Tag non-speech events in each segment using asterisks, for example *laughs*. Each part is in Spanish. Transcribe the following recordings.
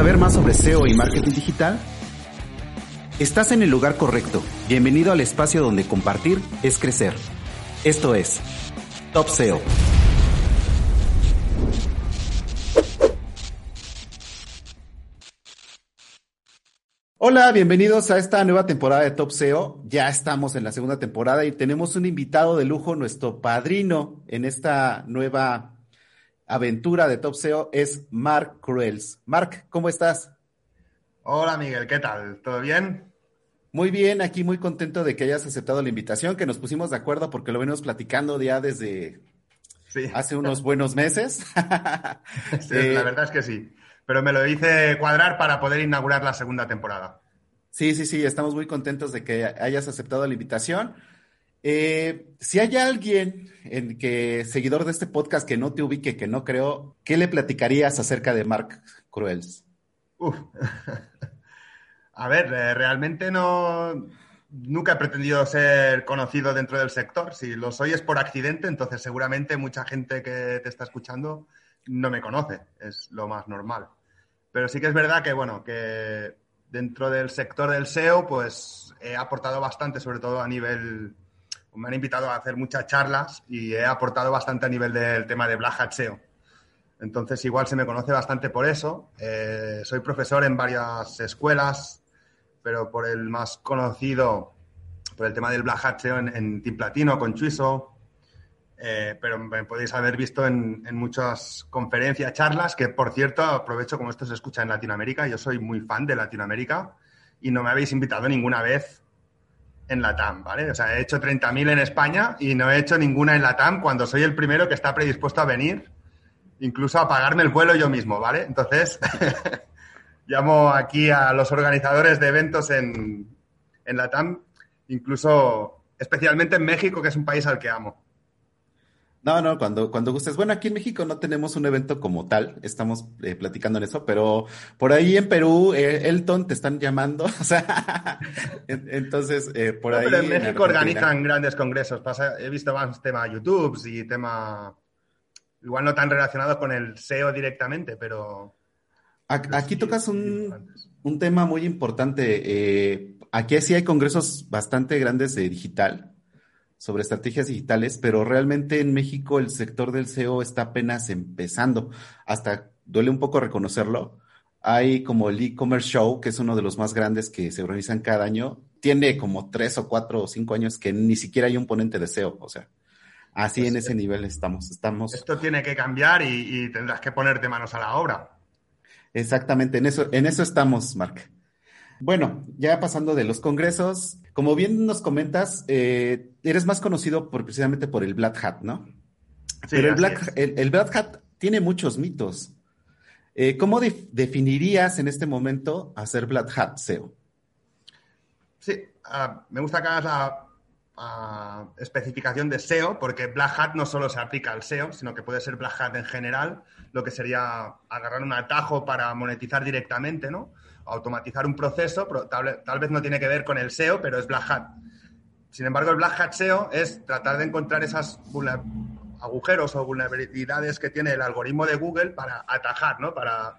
saber más sobre SEO y marketing digital? Estás en el lugar correcto. Bienvenido al espacio donde compartir es crecer. Esto es Top SEO. Hola, bienvenidos a esta nueva temporada de Top SEO. Ya estamos en la segunda temporada y tenemos un invitado de lujo, nuestro padrino en esta nueva aventura de Top SEO es Mark Cruels. Mark, ¿cómo estás? Hola Miguel, ¿qué tal? ¿Todo bien? Muy bien, aquí muy contento de que hayas aceptado la invitación, que nos pusimos de acuerdo porque lo venimos platicando ya desde hace unos buenos meses. *laughs* sí, la eh, verdad es que sí, pero me lo hice cuadrar para poder inaugurar la segunda temporada. Sí, sí, sí, estamos muy contentos de que hayas aceptado la invitación. Eh, si hay alguien en que, seguidor de este podcast que no te ubique, que no creo, ¿qué le platicarías acerca de Mark Cruels? *laughs* A ver, eh, realmente no. Nunca he pretendido ser conocido dentro del sector. Si lo soy es por accidente, entonces seguramente mucha gente que te está escuchando no me conoce. Es lo más normal. Pero sí que es verdad que, bueno, que dentro del sector del SEO, pues he aportado bastante, sobre todo a nivel me han invitado a hacer muchas charlas y he aportado bastante a nivel del tema de Black Hat SEO. Entonces, igual se me conoce bastante por eso. Eh, soy profesor en varias escuelas, pero por el más conocido, por el tema del Black Hat SEO en, Team Platino con Chuiso. Eh, pero me podéis haber visto en, en, muchas conferencias, charlas, que por cierto aprovecho como esto se escucha en Latinoamérica. Yo soy muy fan de Latinoamérica y no me habéis invitado ninguna vez en la TAM, ¿vale? O sea, he hecho 30.000 en España y no he hecho ninguna en la TAM cuando soy el primero que está predispuesto a venir, incluso a pagarme el vuelo yo mismo, ¿vale? Entonces, *laughs* llamo aquí a los organizadores de eventos en, en la TAM, incluso especialmente en México, que es un país al que amo. No, no, cuando, cuando gustes. Bueno, aquí en México no tenemos un evento como tal, estamos eh, platicando en eso, pero por ahí en Perú, eh, Elton, te están llamando, *laughs* o sea, entonces, eh, por ahí. Pero en México organizan grandes congresos, pasa, he visto más tema YouTube y tema, igual no tan relacionado con el SEO directamente, pero... Aquí tocas un, un tema muy importante. aquí sí hay congresos bastante grandes de digital sobre estrategias digitales, pero realmente en México el sector del SEO está apenas empezando. Hasta duele un poco reconocerlo. Hay como el e-commerce show, que es uno de los más grandes que se organizan cada año. Tiene como tres o cuatro o cinco años que ni siquiera hay un ponente de SEO. O sea, así en pues, ese nivel estamos. estamos. Esto tiene que cambiar y, y tendrás que ponerte manos a la obra. Exactamente, en eso, en eso estamos, Mark. Bueno, ya pasando de los congresos, como bien nos comentas, eh, eres más conocido por, precisamente por el Black Hat, ¿no? Sí, Pero el Black, el, Black Hat tiene muchos mitos. Eh, ¿Cómo definirías en este momento hacer Black Hat SEO? Sí, ah, me gusta que hagas la especificación de SEO, porque Black Hat no solo se aplica al SEO, sino que puede ser Black Hat en general, lo que sería agarrar un atajo para monetizar directamente, ¿no? Automatizar un proceso, tal, vez no tiene que ver con el SEO, pero es Black Hat. Sin embargo, el Black Hat SEO es tratar de encontrar esos agujeros o vulnerabilidades que tiene el algoritmo de Google para atajar, ¿no? Para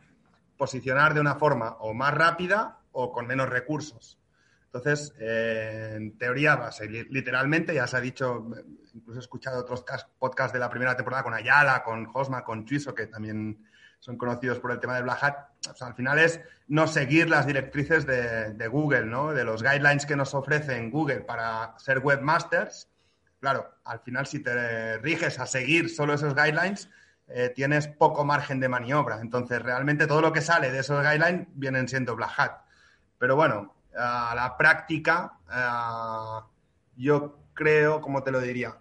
posicionar de una forma o más rápida o con menos recursos. Entonces, eh, en teoría, va a ser literalmente, ya se ha dicho, incluso he escuchado otros podcasts de la primera temporada con Ayala, con Josma, con Chuiso, que también son conocidos por el tema de Black Hat, al final es no seguir las directrices de, Google, ¿no? De los guidelines que nos ofrecen Google para ser webmasters. Claro, al final si te riges a seguir solo esos guidelines, eh, tienes poco margen de maniobra. Entonces, realmente todo lo que sale de esos guidelines vienen siendo Black Hat. Pero bueno, a la práctica, eh, yo creo, como te lo diría,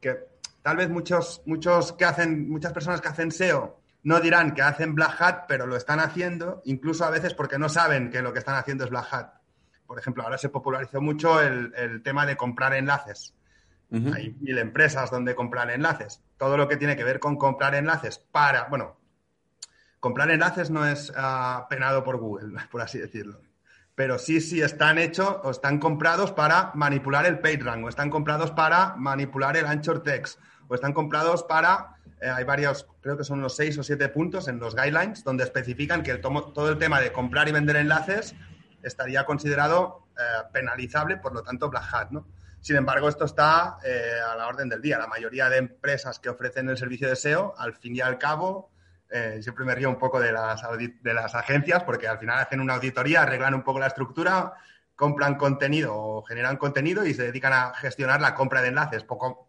que tal vez muchos, muchos que hacen, muchas personas que hacen SEO no dirán que hacen Black Hat, pero lo están haciendo, incluso a veces porque no saben que lo que están haciendo es Black Hat. Por ejemplo, ahora se popularizó mucho el, tema de comprar enlaces. Hay mil empresas donde comprar enlaces. Todo lo que tiene que ver con comprar enlaces para, bueno, comprar enlaces no es ah, penado por Google, *laughs* por así decirlo. Pero sí, sí están hechos o están comprados para manipular el PageRank, o están comprados para manipular el Anchor Text, o están comprados para eh, hay varios, creo que son unos seis o siete puntos en los guidelines donde especifican que todo el tema de comprar y vender enlaces estaría considerado eh, penalizable, por lo tanto, Black Hat. Sin embargo, esto está eh, a la orden del día. La mayoría de empresas que ofrecen el servicio de SEO, al fin y al cabo, siempre me río un poco de las, de las agencias porque al final hacen una auditoría, arreglan un poco la estructura, compran contenido o generan contenido y se dedican a gestionar la compra de enlaces. Poco,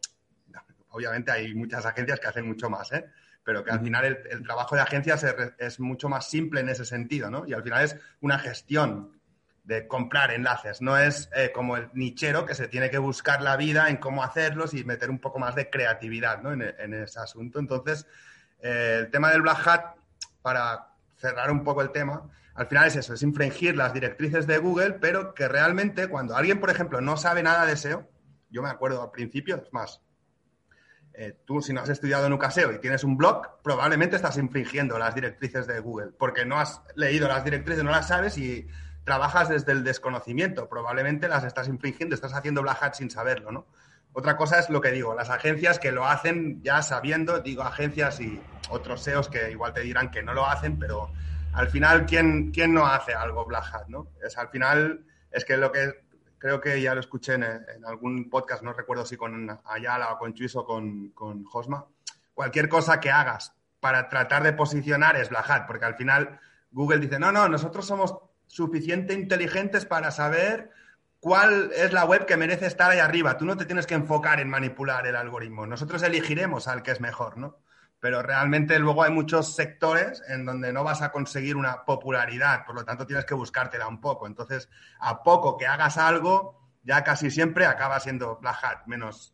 obviamente hay muchas agencias que hacen mucho más, ¿eh? pero que al final el, trabajo de agencias es, mucho más simple en ese sentido, ¿no? Y al final es una gestión de comprar enlaces, no es eh, como el nichero que se tiene que buscar la vida en cómo hacerlos y meter un poco más de creatividad ¿no? en, ese asunto. Entonces, eh, el tema del Black Hat, para cerrar un poco el tema, al final es eso, es infringir las directrices de Google, pero que realmente cuando alguien, por ejemplo, no sabe nada de SEO, yo me acuerdo al principio, es más, eh, tú si no has estudiado en SEO y tienes un blog, probablemente estás infringiendo las directrices de Google, porque no has leído las directrices, no las sabes y trabajas desde el desconocimiento, probablemente las estás infringiendo, estás haciendo black hat sin saberlo, ¿no? Otra cosa es lo que digo, las agencias que lo hacen ya sabiendo, digo agencias y otros SEOs que igual te dirán que no lo hacen, pero al final, ¿quién, quién no hace algo Black Hat, no? Es al final, es que lo que creo que ya lo escuché en, algún podcast, no recuerdo si con Ayala o con Chuis o con, con Josma, cualquier cosa que hagas para tratar de posicionar es Black Hat, porque al final Google dice, no, no, nosotros somos suficiente inteligentes para saber cuál es la web que merece estar ahí arriba. Tú no te tienes que enfocar en manipular el algoritmo. Nosotros elegiremos al que es mejor, ¿no? Pero realmente luego hay muchos sectores en donde no vas a conseguir una popularidad, por lo tanto tienes que buscártela un poco. Entonces, a poco que hagas algo, ya casi siempre acaba siendo Black Hat, menos.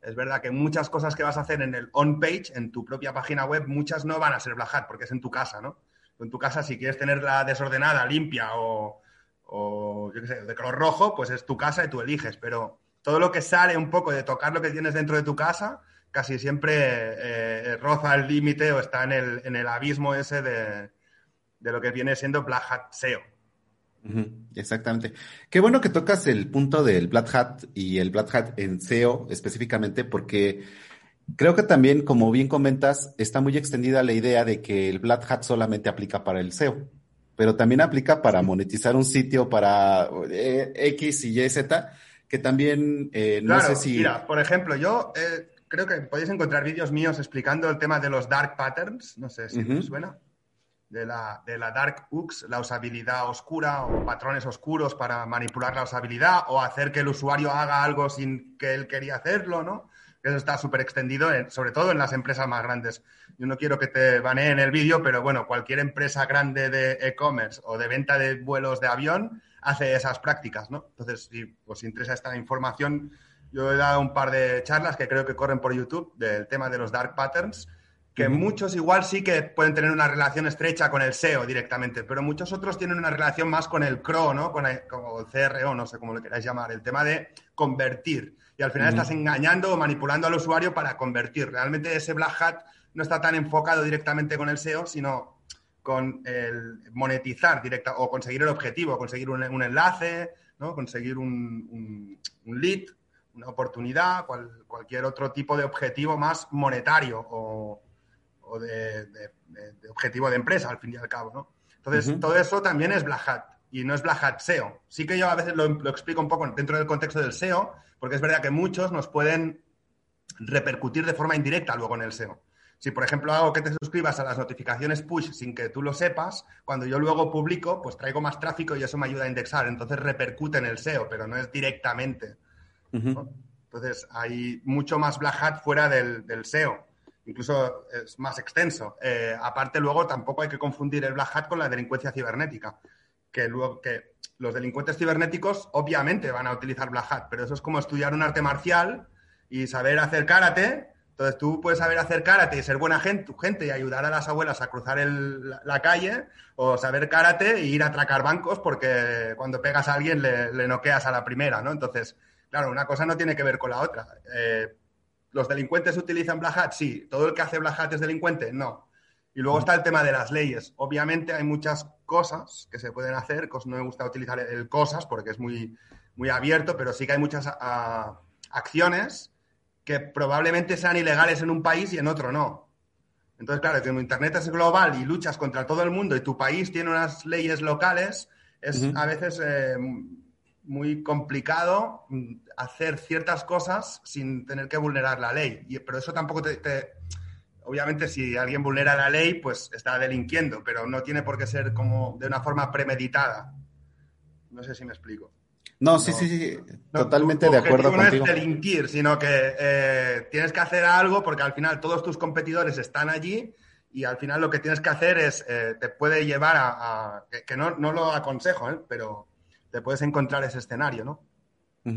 Es verdad que muchas cosas que vas a hacer en el on-page, en tu propia página web, muchas no van a ser Black Hat porque es en tu casa, ¿no? En tu casa, si quieres tenerla desordenada, limpia o, o yo qué sé, de color rojo, pues es tu casa y tú eliges. Pero todo lo que sale un poco de tocar lo que tienes dentro de tu casa, casi siempre eh, roza el límite o está en el, en el abismo ese de, lo que viene siendo Black Hat SEO. exactamente. Qué bueno que tocas el punto del Black Hat y el Black Hat en SEO específicamente, porque creo que también, como bien comentas, está muy extendida la idea de que el Black Hat solamente aplica para el SEO, pero también aplica para monetizar un sitio, para eh, X y Y, Z, que también eh, no sé si. Mira, por ejemplo, yo creo que podéis encontrar vídeos míos explicando el tema de los dark patterns, no sé si os suena, de la, de la dark hooks, la usabilidad oscura o patrones oscuros para manipular la usabilidad o hacer que el usuario haga algo sin que él quería hacerlo, ¿no? Eso está súper extendido, sobre todo en las empresas más grandes. Yo no quiero que te baneen el vídeo, pero bueno, cualquier empresa grande de e-commerce o de venta de vuelos de avión hace esas prácticas, ¿no? Entonces, si os interesa esta información, yo he dado un par de charlas que creo que corren por YouTube del tema de los dark patterns, que muchos igual sí que pueden tener una relación estrecha con el SEO directamente, pero muchos otros tienen una relación más con el CRO, ¿no? Con el, CRO, no sé cómo lo queráis llamar, el tema de convertir. Y al final estás engañando o manipulando al usuario para convertir. Realmente ese black hat no está tan enfocado directamente con el SEO, sino con el monetizar directa o conseguir el objetivo, conseguir un, enlace, ¿no? conseguir un, un lead una oportunidad, cualquier otro tipo de objetivo más monetario o, de, objetivo de empresa, al fin y al cabo, ¿no? Entonces, todo eso también es Black Hat y no es Black Hat SEO. Sí que yo a veces lo, explico un poco dentro del contexto del SEO, porque es verdad que muchos nos pueden repercutir de forma indirecta luego en el SEO. Si, por ejemplo, hago que te suscribas a las notificaciones push sin que tú lo sepas, cuando yo luego publico, pues traigo más tráfico y eso me ayuda a indexar. Entonces repercute en el SEO, pero no es directamente. Entonces, hay mucho más Black Hat fuera del, SEO. Incluso es más extenso. Eh, aparte, luego tampoco hay que confundir el Black Hat con la delincuencia cibernética. Que, luego, que los delincuentes cibernéticos obviamente van a utilizar Black Hat, pero eso es como estudiar un arte marcial y saber hacer karate. Entonces tú puedes saber hacer karate y ser buena gente, gente y ayudar a las abuelas a cruzar la, calle o saber karate e ir a atracar bancos porque cuando pegas a alguien le, le noqueas a la primera, ¿no? Entonces, Claro, una cosa no tiene que ver con la otra. Eh, ¿Los delincuentes utilizan Black Hat? Sí. ¿Todo el que hace Black Hat es delincuente? No. Y luego está el tema de las leyes. Obviamente hay muchas cosas que se pueden hacer. No me gusta utilizar el cosas porque es muy, muy abierto, pero sí que hay muchas acciones que probablemente sean ilegales en un país y en otro no. Entonces, claro, que Internet es global y luchas contra todo el mundo y tu país tiene unas leyes locales, es a veces eh, muy complicado mm, hacer ciertas cosas sin tener que vulnerar la ley. Y, pero eso tampoco te, Obviamente, si alguien vulnera la ley, pues está delinquiendo, pero no tiene por qué ser como de una forma premeditada. No sé si me explico. No, sí, sí, sí, totalmente de acuerdo contigo. No es delinquir, sino que eh, tienes que hacer algo porque al final todos tus competidores están allí y al final lo que tienes que hacer es, eh, te puede llevar a, que, no, no, lo aconsejo, ¿eh? pero te puedes encontrar ese escenario, ¿no?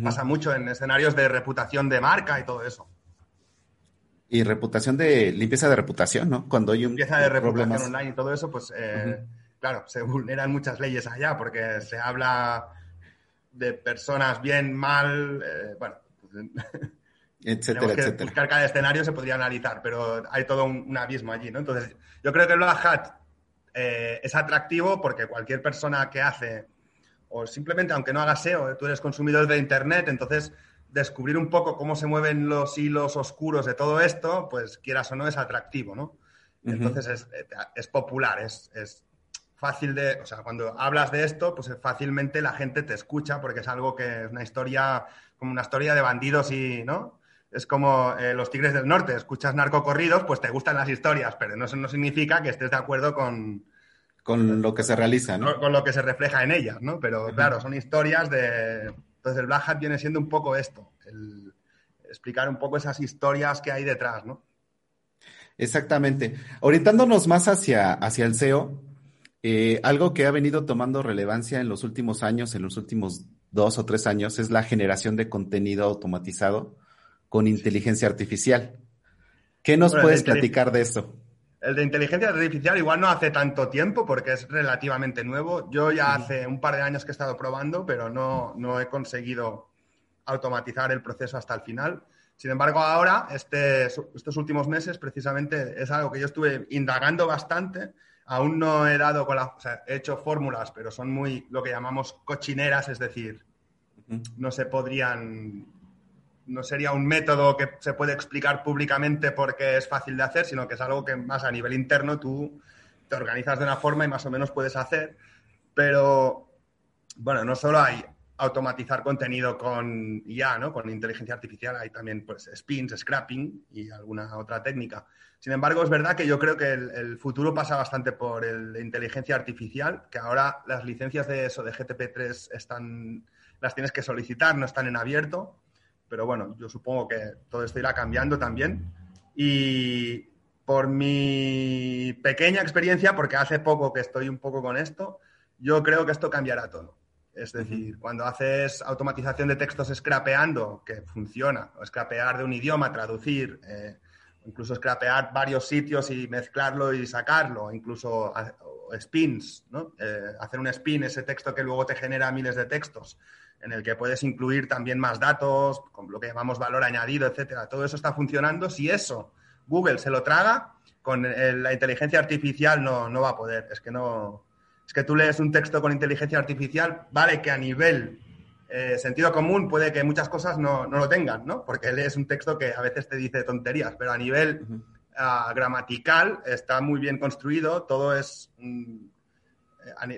Pasa mucho en escenarios de reputación de marca y todo eso. Y reputación de limpieza de reputación, ¿no? Cuando hay un limpieza de reputación online y todo eso, pues eh, claro, se vulneran muchas leyes allá porque se habla de personas bien, mal, eh, bueno, pues, *laughs* etcétera, etcétera. Buscar cada escenario se podría analizar, pero hay todo un, abismo allí, ¿no? Entonces, yo creo que el Black Hat eh, es atractivo porque cualquier persona que hace, o simplemente aunque no haga SEO, tú eres consumidor de Internet, entonces descubrir un poco cómo se mueven los hilos oscuros de todo esto, pues quieras o no, es atractivo, ¿no? Entonces es, popular, es, es, fácil de, o sea, cuando hablas de esto, pues fácilmente la gente te escucha porque es algo que es una historia, como una historia de bandidos y, ¿no? Es como eh, los Tigres del Norte, escuchas narcocorridos, pues te gustan las historias, pero no, no significa que estés de acuerdo con... Con lo que se realiza, ¿no? Con lo que se refleja en ellas, ¿no? Pero claro, son historias de... Entonces el Black Hat viene siendo un poco esto, el explicar un poco esas historias que hay detrás, ¿no? Exactamente. Orientándonos más hacia, hacia el SEO, eh, algo que ha venido tomando relevancia en los últimos años, en los últimos dos o tres años, es la generación de contenido automatizado con inteligencia artificial. ¿Qué nos puedes platicar de eso? El de inteligencia artificial igual no hace tanto tiempo porque es relativamente nuevo. Yo ya hace un par de años que he estado probando, pero no, no he conseguido automatizar el proceso hasta el final. Sin embargo, ahora, este, estos últimos meses, precisamente, es algo que yo estuve indagando bastante aún no he dado con la. O sea, he hecho fórmulas, pero son muy lo que llamamos cochineras, es decir, no se podrían. No sería un método que se puede explicar públicamente porque es fácil de hacer, sino que es algo que más a nivel interno tú te organizas de una forma y más o menos puedes hacer. Pero, bueno, no solo hay automatizar contenido con IA, ¿no? Con inteligencia artificial, hay también pues spins, scrapping y alguna otra técnica. Sin embargo, es verdad que yo creo que el, futuro pasa bastante por la inteligencia artificial, que ahora las licencias de eso, de GTP3, están, las tienes que solicitar, no están en abierto. Pero bueno, yo supongo que todo esto irá cambiando también. Y por mi pequeña experiencia, porque hace poco que estoy un poco con esto, yo creo que esto cambiará todo. Es decir, cuando haces automatización de textos scrapeando, que funciona, o scrapear de un idioma, traducir, eh, incluso scrapear varios sitios y mezclarlo y sacarlo, incluso spins, ¿no? Eh, hacer un spin, ese texto que luego te genera miles de textos, en el que puedes incluir también más datos, con lo que llamamos valor añadido, etcétera. Todo eso está funcionando. Si eso Google se lo traga, con la inteligencia artificial no, no va a poder. Es que no. Es que tú lees un texto con inteligencia artificial, vale que a nivel eh, sentido común puede que muchas cosas no, lo tengan, ¿no? Porque es un texto que a veces te dice tonterías, pero a nivel ah, gramatical está muy bien construido, todo es... Eh,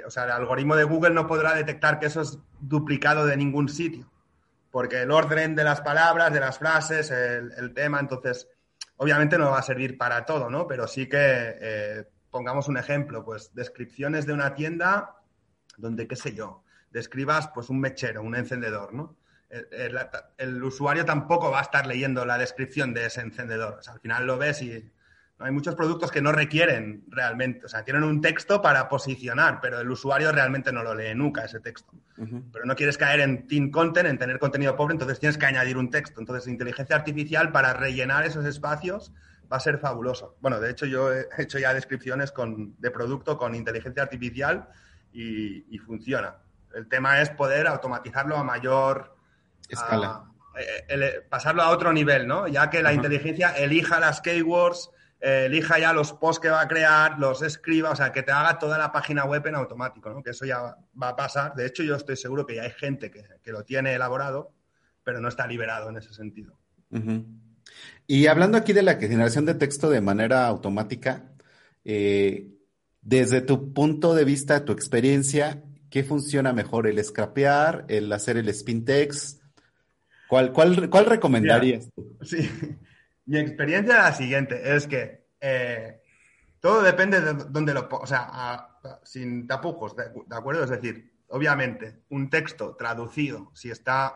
o sea, el algoritmo de Google no podrá detectar que eso es duplicado de ningún sitio, porque el orden de las palabras, de las frases, el, tema, entonces, obviamente no va a servir para todo, ¿no? Pero sí que, eh, pongamos un ejemplo, pues descripciones de una tienda donde, qué sé yo, describas pues un mechero, un encendedor, ¿no? El, usuario tampoco va a estar leyendo la descripción de ese encendedor. al final lo ves y hay muchos productos que no requieren realmente, o sea, tienen un texto para posicionar, pero el usuario realmente no lo lee nunca ese texto. Pero no quieres caer en thin content, en tener contenido pobre, entonces tienes que añadir un texto. Entonces, inteligencia artificial para rellenar esos espacios va a ser fabuloso. Bueno, de hecho, yo he hecho ya descripciones con, de producto con inteligencia artificial y funciona. El tema es poder automatizarlo a mayor escala. Eh, eh, pasarlo a otro nivel, ¿no? Ya que la inteligencia elija las keywords, elija ya los posts que va a crear, los escriba, o sea, que te haga toda la página web en automático, ¿no? Que eso ya va a pasar. De hecho, yo estoy seguro que ya hay gente que, lo tiene elaborado, pero no está liberado en ese sentido. Y hablando aquí de la generación de texto de manera automática, eh, desde tu punto de vista, tu experiencia, ¿qué funciona mejor? ¿El scrapear, el hacer el spin text? ¿Cuál, cuál, cuál recomendarías tú? Sí, mi experiencia es la siguiente, es que eh, todo depende de dónde lo o sea, sin tapujos, de, acuerdo? Es decir, obviamente, un texto traducido, si está,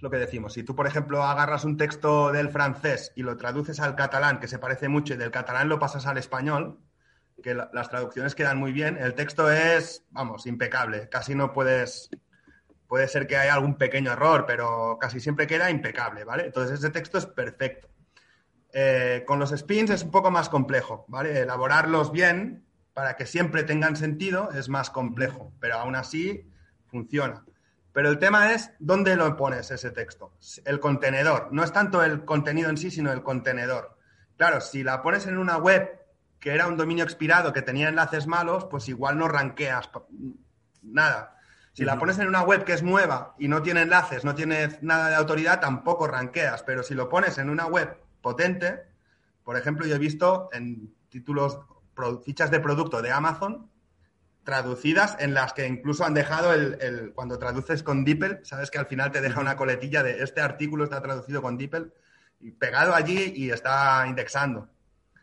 lo que decimos, si tú, por ejemplo, agarras un texto del francés y lo traduces al catalán, que se parece mucho, y del catalán lo pasas al español, que las traducciones quedan muy bien, el texto es, vamos, impecable, casi no puedes, puede ser que haya algún pequeño error, pero casi siempre queda impecable, ¿vale? Entonces ese texto es perfecto. Eh, con los spins es un poco más complejo, ¿vale? Elaborarlos bien para que siempre tengan sentido es más complejo, pero aún así funciona. Pero el tema es dónde lo pones ese texto. El contenedor. No es tanto el contenido en sí, sino el contenedor. Claro, si la pones en una web que era un dominio expirado que tenía enlaces malos, pues igual no ranqueas nada. Si la pones en una web que es nueva y no tiene enlaces, no tiene nada de autoridad, tampoco ranqueas. Pero si lo pones en una web potente. Por ejemplo, yo he visto en títulos, fichas de producto de Amazon traducidas en las que incluso han dejado el, cuando traduces con DeepL, sabes que al final te deja una coletilla de este artículo está traducido con DeepL y pegado allí y está indexando.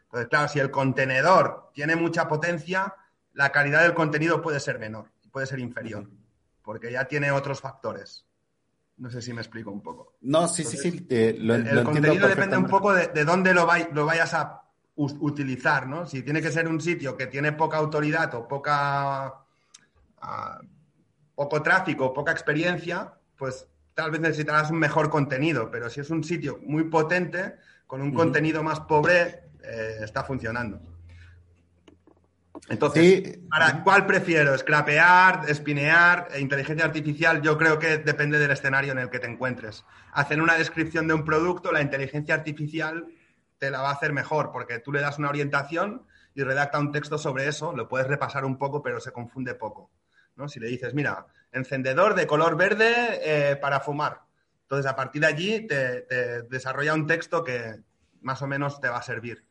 Entonces, claro, si el contenedor tiene mucha potencia, la calidad del contenido puede ser menor, puede ser inferior, porque ya tiene otros factores. No sé si me explico un poco. No, sí, sí, sí. el, contenido depende un poco de, dónde lo, lo, vayas a utilizar, ¿no? Si tiene que ser un sitio que tiene poca autoridad o poca ah, poco tráfico, poca experiencia, pues tal vez necesitarás un mejor contenido. Pero si es un sitio muy potente, con un contenido más pobre, eh, está funcionando. Entonces, ¿para cuál prefiero? ¿Scrapear, espinear, e inteligencia artificial? Yo creo que depende del escenario en el que te encuentres. Hacer una descripción de un producto, la inteligencia artificial te la va a hacer mejor porque tú le das una orientación y redacta un texto sobre eso, lo puedes repasar un poco, pero se confunde poco. ¿no? Si le dices, mira, encendedor de color verde eh, para fumar. Entonces, a partir de allí te desarrolla un texto que más o menos te va a servir.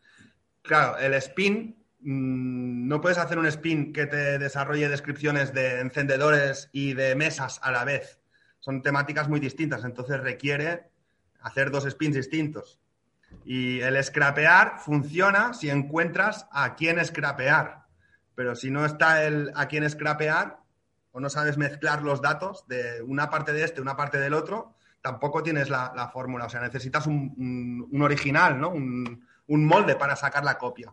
Claro, el spin no puedes hacer un spin que te desarrolle descripciones de encendedores y de mesas a la vez. Son temáticas muy distintas, entonces requiere hacer dos spins distintos. Y el scrapear funciona si encuentras a quién scrapear. Pero si no está el a quién scrapear o no sabes mezclar los datos de una parte de este, una parte del otro, tampoco tienes la, fórmula. O sea, necesitas un, original, ¿no? un molde para sacar la copia.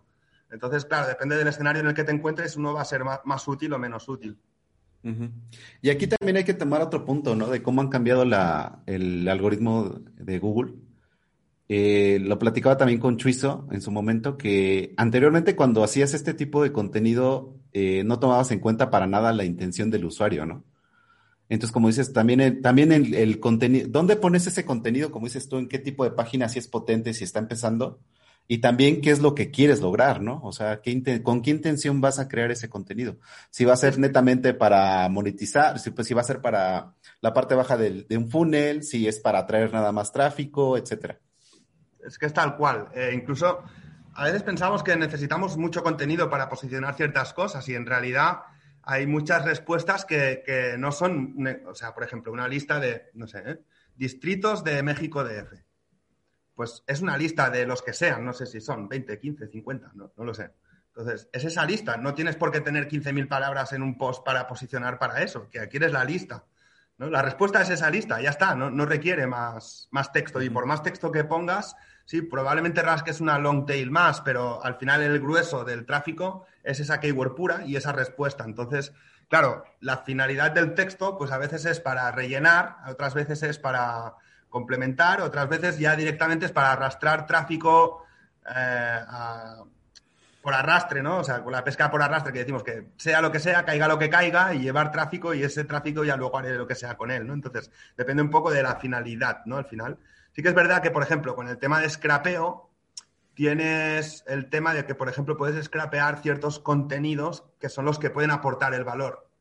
Entonces, claro, depende del escenario en el que te encuentres, uno va a ser más, útil o menos útil. Y aquí también hay que tomar otro punto, ¿no? De cómo han cambiado el algoritmo de Google. Eh, lo platicaba también con Chuizo en su momento, que anteriormente cuando hacías este tipo de contenido eh, no tomabas en cuenta para nada la intención del usuario, ¿no? Entonces, como dices, también el, también el contenido, ¿dónde pones ese contenido? Como dices tú, ¿en qué tipo de página si es potente, si está empezando? Y también qué es lo que quieres lograr, ¿no? O sea, ¿con qué intención vas a crear ese contenido? Si va a ser netamente para monetizar, si, pues, si va a ser para la parte baja de, un funnel, si es para atraer nada más tráfico, etcétera. Es que es tal cual. Eh, incluso a veces pensamos que necesitamos mucho contenido para posicionar ciertas cosas y en realidad hay muchas respuestas que, no son, o sea, por ejemplo, una lista de, no sé, ¿eh? distritos de México DF pues es una lista de los que sean, no sé si son 20, 15, 50, no, lo sé. Entonces, es esa lista, no tienes por qué tener 15.000 palabras en un post para posicionar para eso, que aquí eres la lista. ¿no? La respuesta es esa lista, ya está, no, requiere más, más texto. Y por más texto que pongas, sí, probablemente rasques una long tail más, pero al final el grueso del tráfico es esa keyword pura y esa respuesta. Entonces, claro, la finalidad del texto, pues a veces es para rellenar, otras veces es para complementar, otras veces ya directamente es para arrastrar tráfico eh, por arrastre, ¿no? O sea, con la pesca por arrastre, que decimos que sea lo que sea, caiga lo que caiga y llevar tráfico y ese tráfico ya luego haré lo que sea con él, ¿no? Entonces, depende un poco de la finalidad, ¿no? Al final. Sí que es verdad que, por ejemplo, con el tema de scrapeo, tienes el tema de que, por ejemplo, puedes scrapear ciertos contenidos que son los que pueden aportar el valor.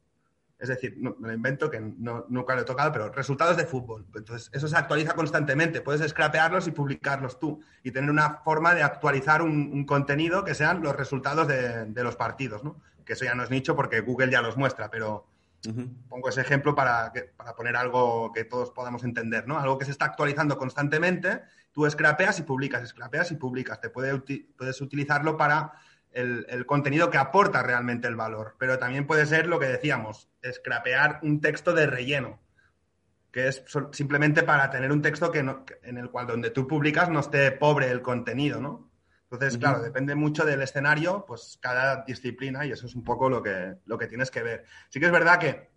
Es decir, me lo invento que no, nunca lo he tocado, pero resultados de fútbol. Entonces, eso se actualiza constantemente. Puedes scrapearlos y publicarlos tú y tener una forma de actualizar un, contenido que sean los resultados de, los partidos, ¿no? Que eso ya no es nicho porque Google ya los muestra, pero pongo ese ejemplo para, para poner algo que todos podamos entender, ¿no? Algo que se está actualizando constantemente, tú scrapeas y publicas, scrapeas y publicas. Te puede, puedes utilizarlo para el, contenido que aporta realmente el valor. Pero también puede ser lo que decíamos, scrapear un texto de relleno, que es simplemente para tener un texto que en el cual donde tú publicas no esté pobre el contenido, ¿no? Entonces, claro, depende mucho del escenario, pues cada disciplina, y eso es un poco lo que, lo que tienes que ver. Sí que es verdad que,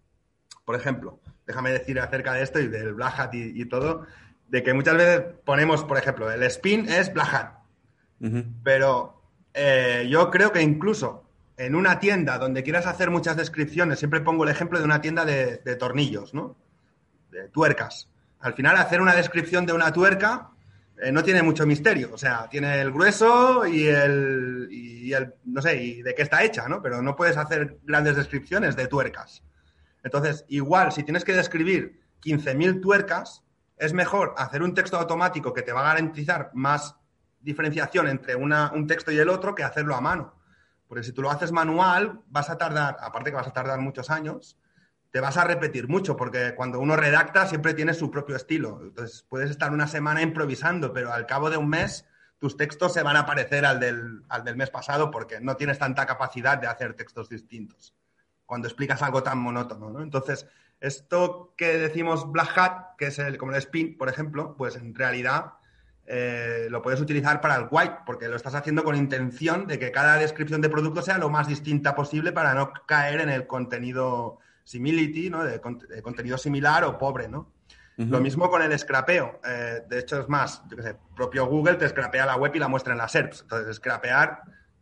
por ejemplo, déjame decir acerca de esto y del Black Hat y, todo, de que muchas veces ponemos, por ejemplo, el spin es Black Hat, pero eh, yo creo que incluso en una tienda donde quieras hacer muchas descripciones, siempre pongo el ejemplo de una tienda de, tornillos, ¿no? De tuercas. Al final, hacer una descripción de una tuerca eh, no tiene mucho misterio. O sea, tiene el grueso y el, y el, no sé, y de qué está hecha, ¿no? Pero no puedes hacer grandes descripciones de tuercas. Entonces, igual, si tienes que describir 15.000 tuercas, es mejor hacer un texto automático que te va a garantizar más diferenciación entre un texto y el otro que hacerlo a mano. Porque si tú lo haces manual, vas a tardar, aparte que vas a tardar muchos años, te vas a repetir mucho, porque cuando uno redacta siempre tiene su propio estilo. Entonces puedes estar una semana improvisando, pero al cabo de un mes tus textos se van a parecer al del, al del mes pasado porque no tienes tanta capacidad de hacer textos distintos cuando explicas algo tan monótono. ¿no? Entonces, esto que decimos black hat, que es el, como el spin, por ejemplo, pues en realidad eh, lo puedes utilizar para el white, porque lo estás haciendo con intención de que cada descripción de producto sea lo más distinta posible para no caer en el contenido simility, ¿no? De, contenido similar o pobre, ¿no? Lo mismo con el scrapeo. Eh, de hecho, es más, yo qué sé, propio Google te scrapea la web y la muestra en las SERPs. Entonces, scrapear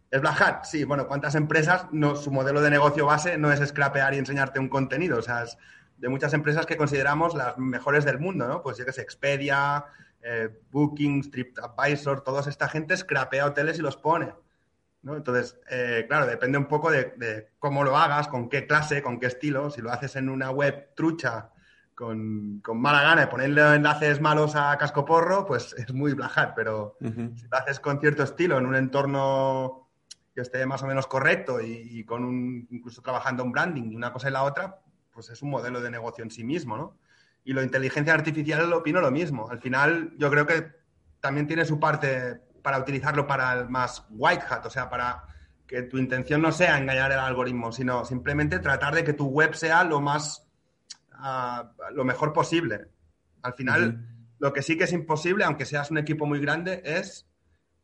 es Black Hat. Sí, bueno, ¿cuántas empresas no, su modelo de negocio base no es scrapear y enseñarte un contenido? O sea, es de muchas empresas que consideramos las mejores del mundo, ¿no? Pues yo qué sé, Expedia, eh, Booking, TripAdvisor, toda esta gente scrapea hoteles y los pone. ¿no? Entonces, eh, claro, depende un poco de, cómo lo hagas, con qué clase, con qué estilo. Si lo haces en una web trucha con, mala gana de ponerle enlaces malos a cascoporro, pues es muy black pero si lo haces con cierto estilo, en un entorno que esté más o menos correcto y, con un, incluso trabajando en branding y una cosa y la otra, pues es un modelo de negocio en sí mismo, ¿no? Y la inteligencia artificial lo opino lo mismo. Al final, yo creo que también tiene su parte para utilizarlo para el más white hat, o sea, para que tu intención no sea engañar el algoritmo, sino simplemente tratar de que tu web sea lo más, ah, lo mejor posible. Al final, lo que sí que es imposible, aunque seas un equipo muy grande, es,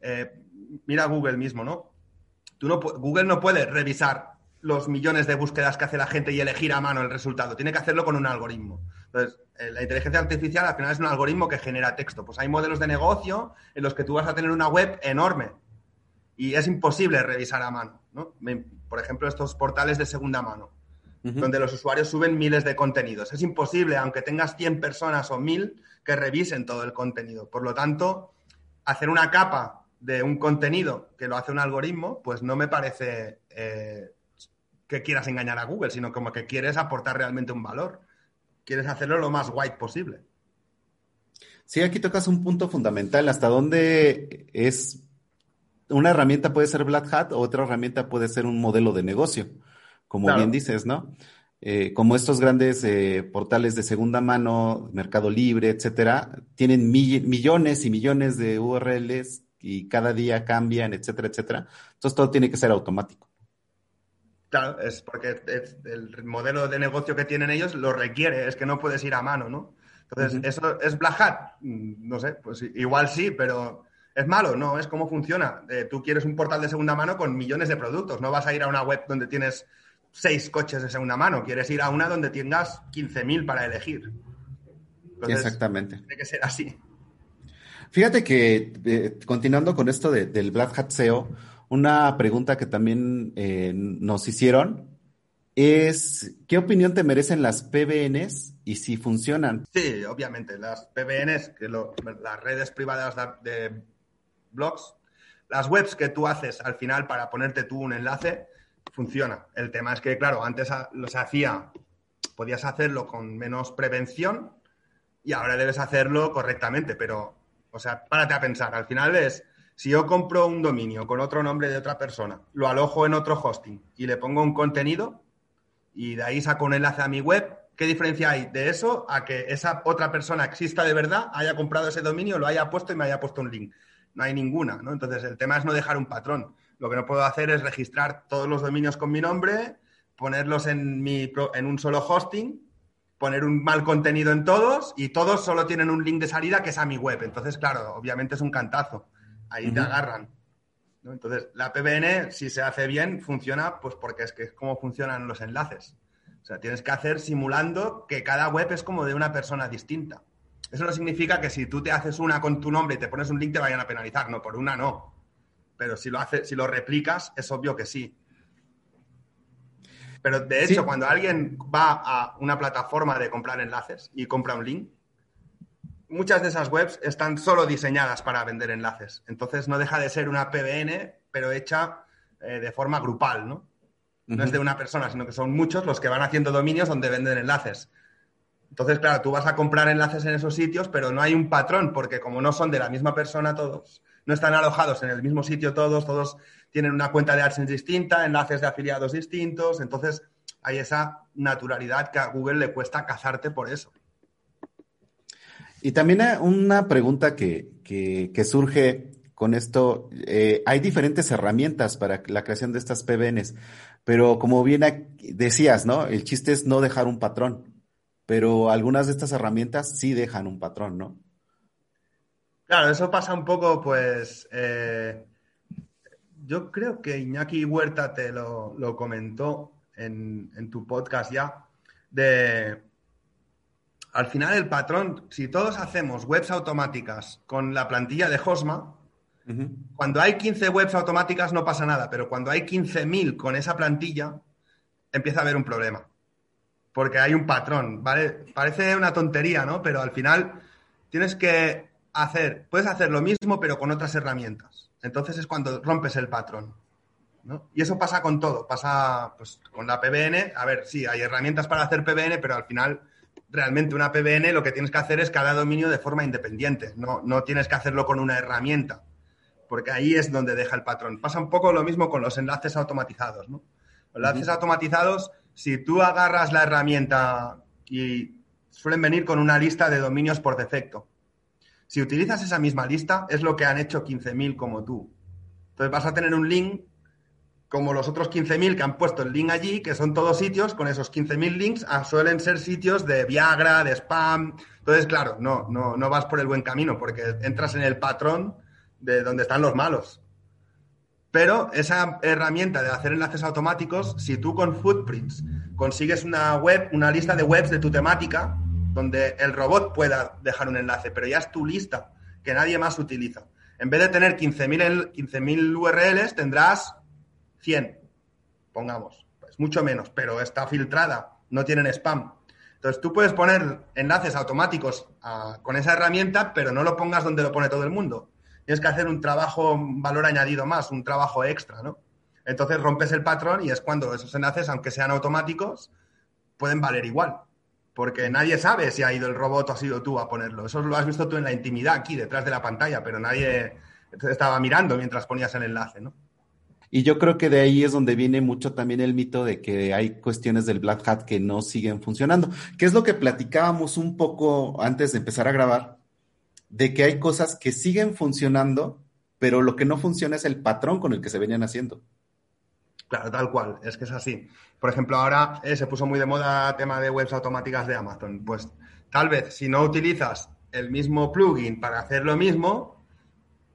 eh, mira Google mismo, ¿no? Tú no Google no puede revisar los millones de búsquedas que hace la gente y elegir a mano el resultado. Tiene que hacerlo con un algoritmo. Entonces, eh, la inteligencia artificial al final es un algoritmo que genera texto. Pues hay modelos de negocio en los que tú vas a tener una web enorme y es imposible revisar a mano. Por ejemplo, estos portales de segunda mano, donde los usuarios suben miles de contenidos. Es imposible, aunque tengas 100 personas o 1000, que revisen todo el contenido. Por lo tanto, hacer una capa de un contenido que lo hace un algoritmo, pues no me parece eh, que quieras engañar a Google, sino como que quieres aportar realmente un valor quieres hacerlo lo más white posible. Sí, aquí tocas un punto fundamental, hasta dónde es una herramienta puede ser Black Hat o otra herramienta puede ser un modelo de negocio, como bien dices, ¿no? Eh, como estos grandes eh, portales de segunda mano, Mercado Libre, etcétera, tienen millones y millones de URLs y cada día cambian, etcétera, etcétera. Entonces todo tiene que ser automático. Claro, es porque el modelo de negocio que tienen ellos lo requiere, es que no puedes ir a mano, ¿no? Entonces, ¿eso es Black Hat? Mm, no sé, pues igual sí, pero ¿es malo? No, es cómo funciona. Eh, tú quieres un portal de segunda mano con millones de productos, no vas a ir a una web donde tienes seis coches de segunda mano, quieres ir a una donde tengas 15.000 para elegir. Exactamente. Tiene que ser así. Fíjate que, eh, continuando con esto del Black Hat SEO, una pregunta que también eh, nos hicieron es, ¿qué opinión te merecen las PBNs y si funcionan? Sí, obviamente, las PBNs, que las redes privadas de blogs, las webs que tú haces al final para ponerte tú un enlace, funciona. El tema es que, claro, antes lo se hacía podías hacerlo con menos prevención y ahora debes hacerlo correctamente, pero, o sea, párate a pensar, al final es, si yo compro un dominio con otro nombre de otra persona, lo alojo en otro hosting y le pongo un contenido y de ahí saco un enlace a mi web, ¿qué diferencia hay de eso a que esa otra persona exista de verdad, haya comprado ese dominio, lo haya puesto y me haya puesto un link? No hay ninguna, ¿no? Entonces, el tema es no dejar un patrón. Lo que no puedo hacer es registrar todos los dominios con mi nombre, ponerlos en, mi, en un solo hosting, poner un mal contenido en todos y todos solo tienen un link de salida que es a mi web. Entonces, claro, obviamente es un cantazo. Ahí te agarran. Entonces, la PBN, si se hace bien, funciona pues porque es que es como funcionan los enlaces. O sea, tienes que hacer simulando que cada web es como de una persona distinta. Eso no significa que si tú te haces una con tu nombre y te pones un link te vayan a penalizar. No, por una no. Pero si lo, haces, si lo replicas, es obvio que sí. Pero de hecho, cuando alguien va a una plataforma de comprar enlaces y compra un link, muchas de esas webs están solo diseñadas para vender enlaces. Entonces no deja de ser una PBN, pero hecha eh, de forma grupal, ¿no? No es de una persona, sino que son muchos los que van haciendo dominios donde venden enlaces. Entonces, claro, tú vas a comprar enlaces en esos sitios, pero no hay un patrón, porque como no son de la misma persona todos, no están alojados en el mismo sitio todos, todos tienen una cuenta de AdSense distinta, enlaces de afiliados distintos, entonces hay esa naturalidad que a Google le cuesta cazarte por eso. Y también una pregunta que, surge con esto, eh, hay diferentes herramientas para la creación de estas PBNs, pero como bien decías, ¿no? El chiste es no dejar un patrón, pero algunas de estas herramientas sí dejan un patrón, ¿no? Claro, eso pasa un poco, pues, eh, yo creo que Iñaki Huerta te lo, comentó en, en, tu podcast ya, de al final el patrón, si todos hacemos webs automáticas con la plantilla de Hosma, cuando hay 15 webs automáticas no pasa nada, pero cuando hay 15.000 con esa plantilla, empieza a haber un problema. Porque hay un patrón, ¿vale? Parece una tontería, ¿no? Pero al final tienes que hacer, puedes hacer lo mismo, pero con otras herramientas. Entonces es cuando rompes el patrón. ¿no? Y eso pasa con todo, pasa pues, con la PBN. A ver, sí, hay herramientas para hacer PBN, pero al final realmente una PBN lo que tienes que hacer es cada dominio de forma independiente, no, no tienes que hacerlo con una herramienta, porque ahí es donde deja el patrón. Pasa un poco lo mismo con los enlaces automatizados. ¿no? Los enlaces automatizados, si tú agarras la herramienta y suelen venir con una lista de dominios por defecto. Si utilizas esa misma lista, es lo que han hecho 15.000 como tú. Entonces vas a tener un link como los otros 15.000 que han puesto el link allí, que son todos sitios, con esos 15.000 links ah, suelen ser sitios de Viagra, de spam. Entonces, claro, no, no, no vas por el buen camino porque entras en el patrón de donde están los malos. Pero esa herramienta de hacer enlaces automáticos, si tú con Footprints consigues una web, una lista de webs de tu temática, donde el robot pueda dejar un enlace, pero ya es tu lista, que nadie más utiliza. En vez de tener 15.000 15 URLs, tendrás 100, pongamos, es mucho menos, pero está filtrada, no tienen spam. Entonces tú puedes poner enlaces automáticos con esa herramienta, pero no lo pongas donde lo pone todo el mundo. Tienes que hacer un trabajo, un valor añadido más, un trabajo extra, ¿no? Entonces rompes el patrón y es cuando esos enlaces, aunque sean automáticos, pueden valer igual. Porque nadie sabe si ha ido el robot o has sido tú a ponerlo. Eso lo has visto tú en la intimidad aquí, detrás de la pantalla, pero nadie estaba mirando mientras ponías el enlace, ¿no? Y yo creo que de ahí es donde viene mucho también el mito de que hay cuestiones del Black Hat que no siguen funcionando, que es lo que platicábamos un poco antes de empezar a grabar, de que hay cosas que siguen funcionando, pero lo que no funciona es el patrón con el que se venían haciendo. Claro, tal cual, es que es así. Por ejemplo, ahora eh, se puso muy de moda tema de webs automáticas de Amazon. Pues tal vez si no utilizas el mismo plugin para hacer lo mismo,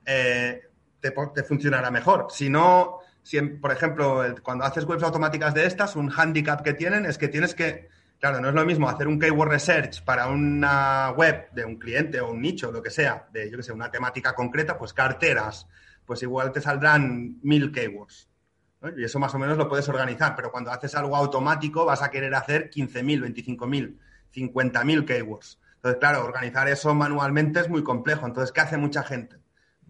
eh, te, funcionará mejor. Si no, si, por ejemplo, cuando haces webs automáticas de estas, un handicap que tienen es que tienes que, claro, no es lo mismo hacer un keyword research para una web de un cliente o un nicho, lo que sea, de, yo que sé, una temática concreta, pues carteras, pues igual te saldrán mil keywords. Y eso más o menos lo puedes organizar, pero cuando haces algo automático vas a querer hacer 15.000, 25.000, 50.000 keywords. Entonces, claro, organizar eso manualmente es muy complejo. Entonces, ¿qué hace mucha gente?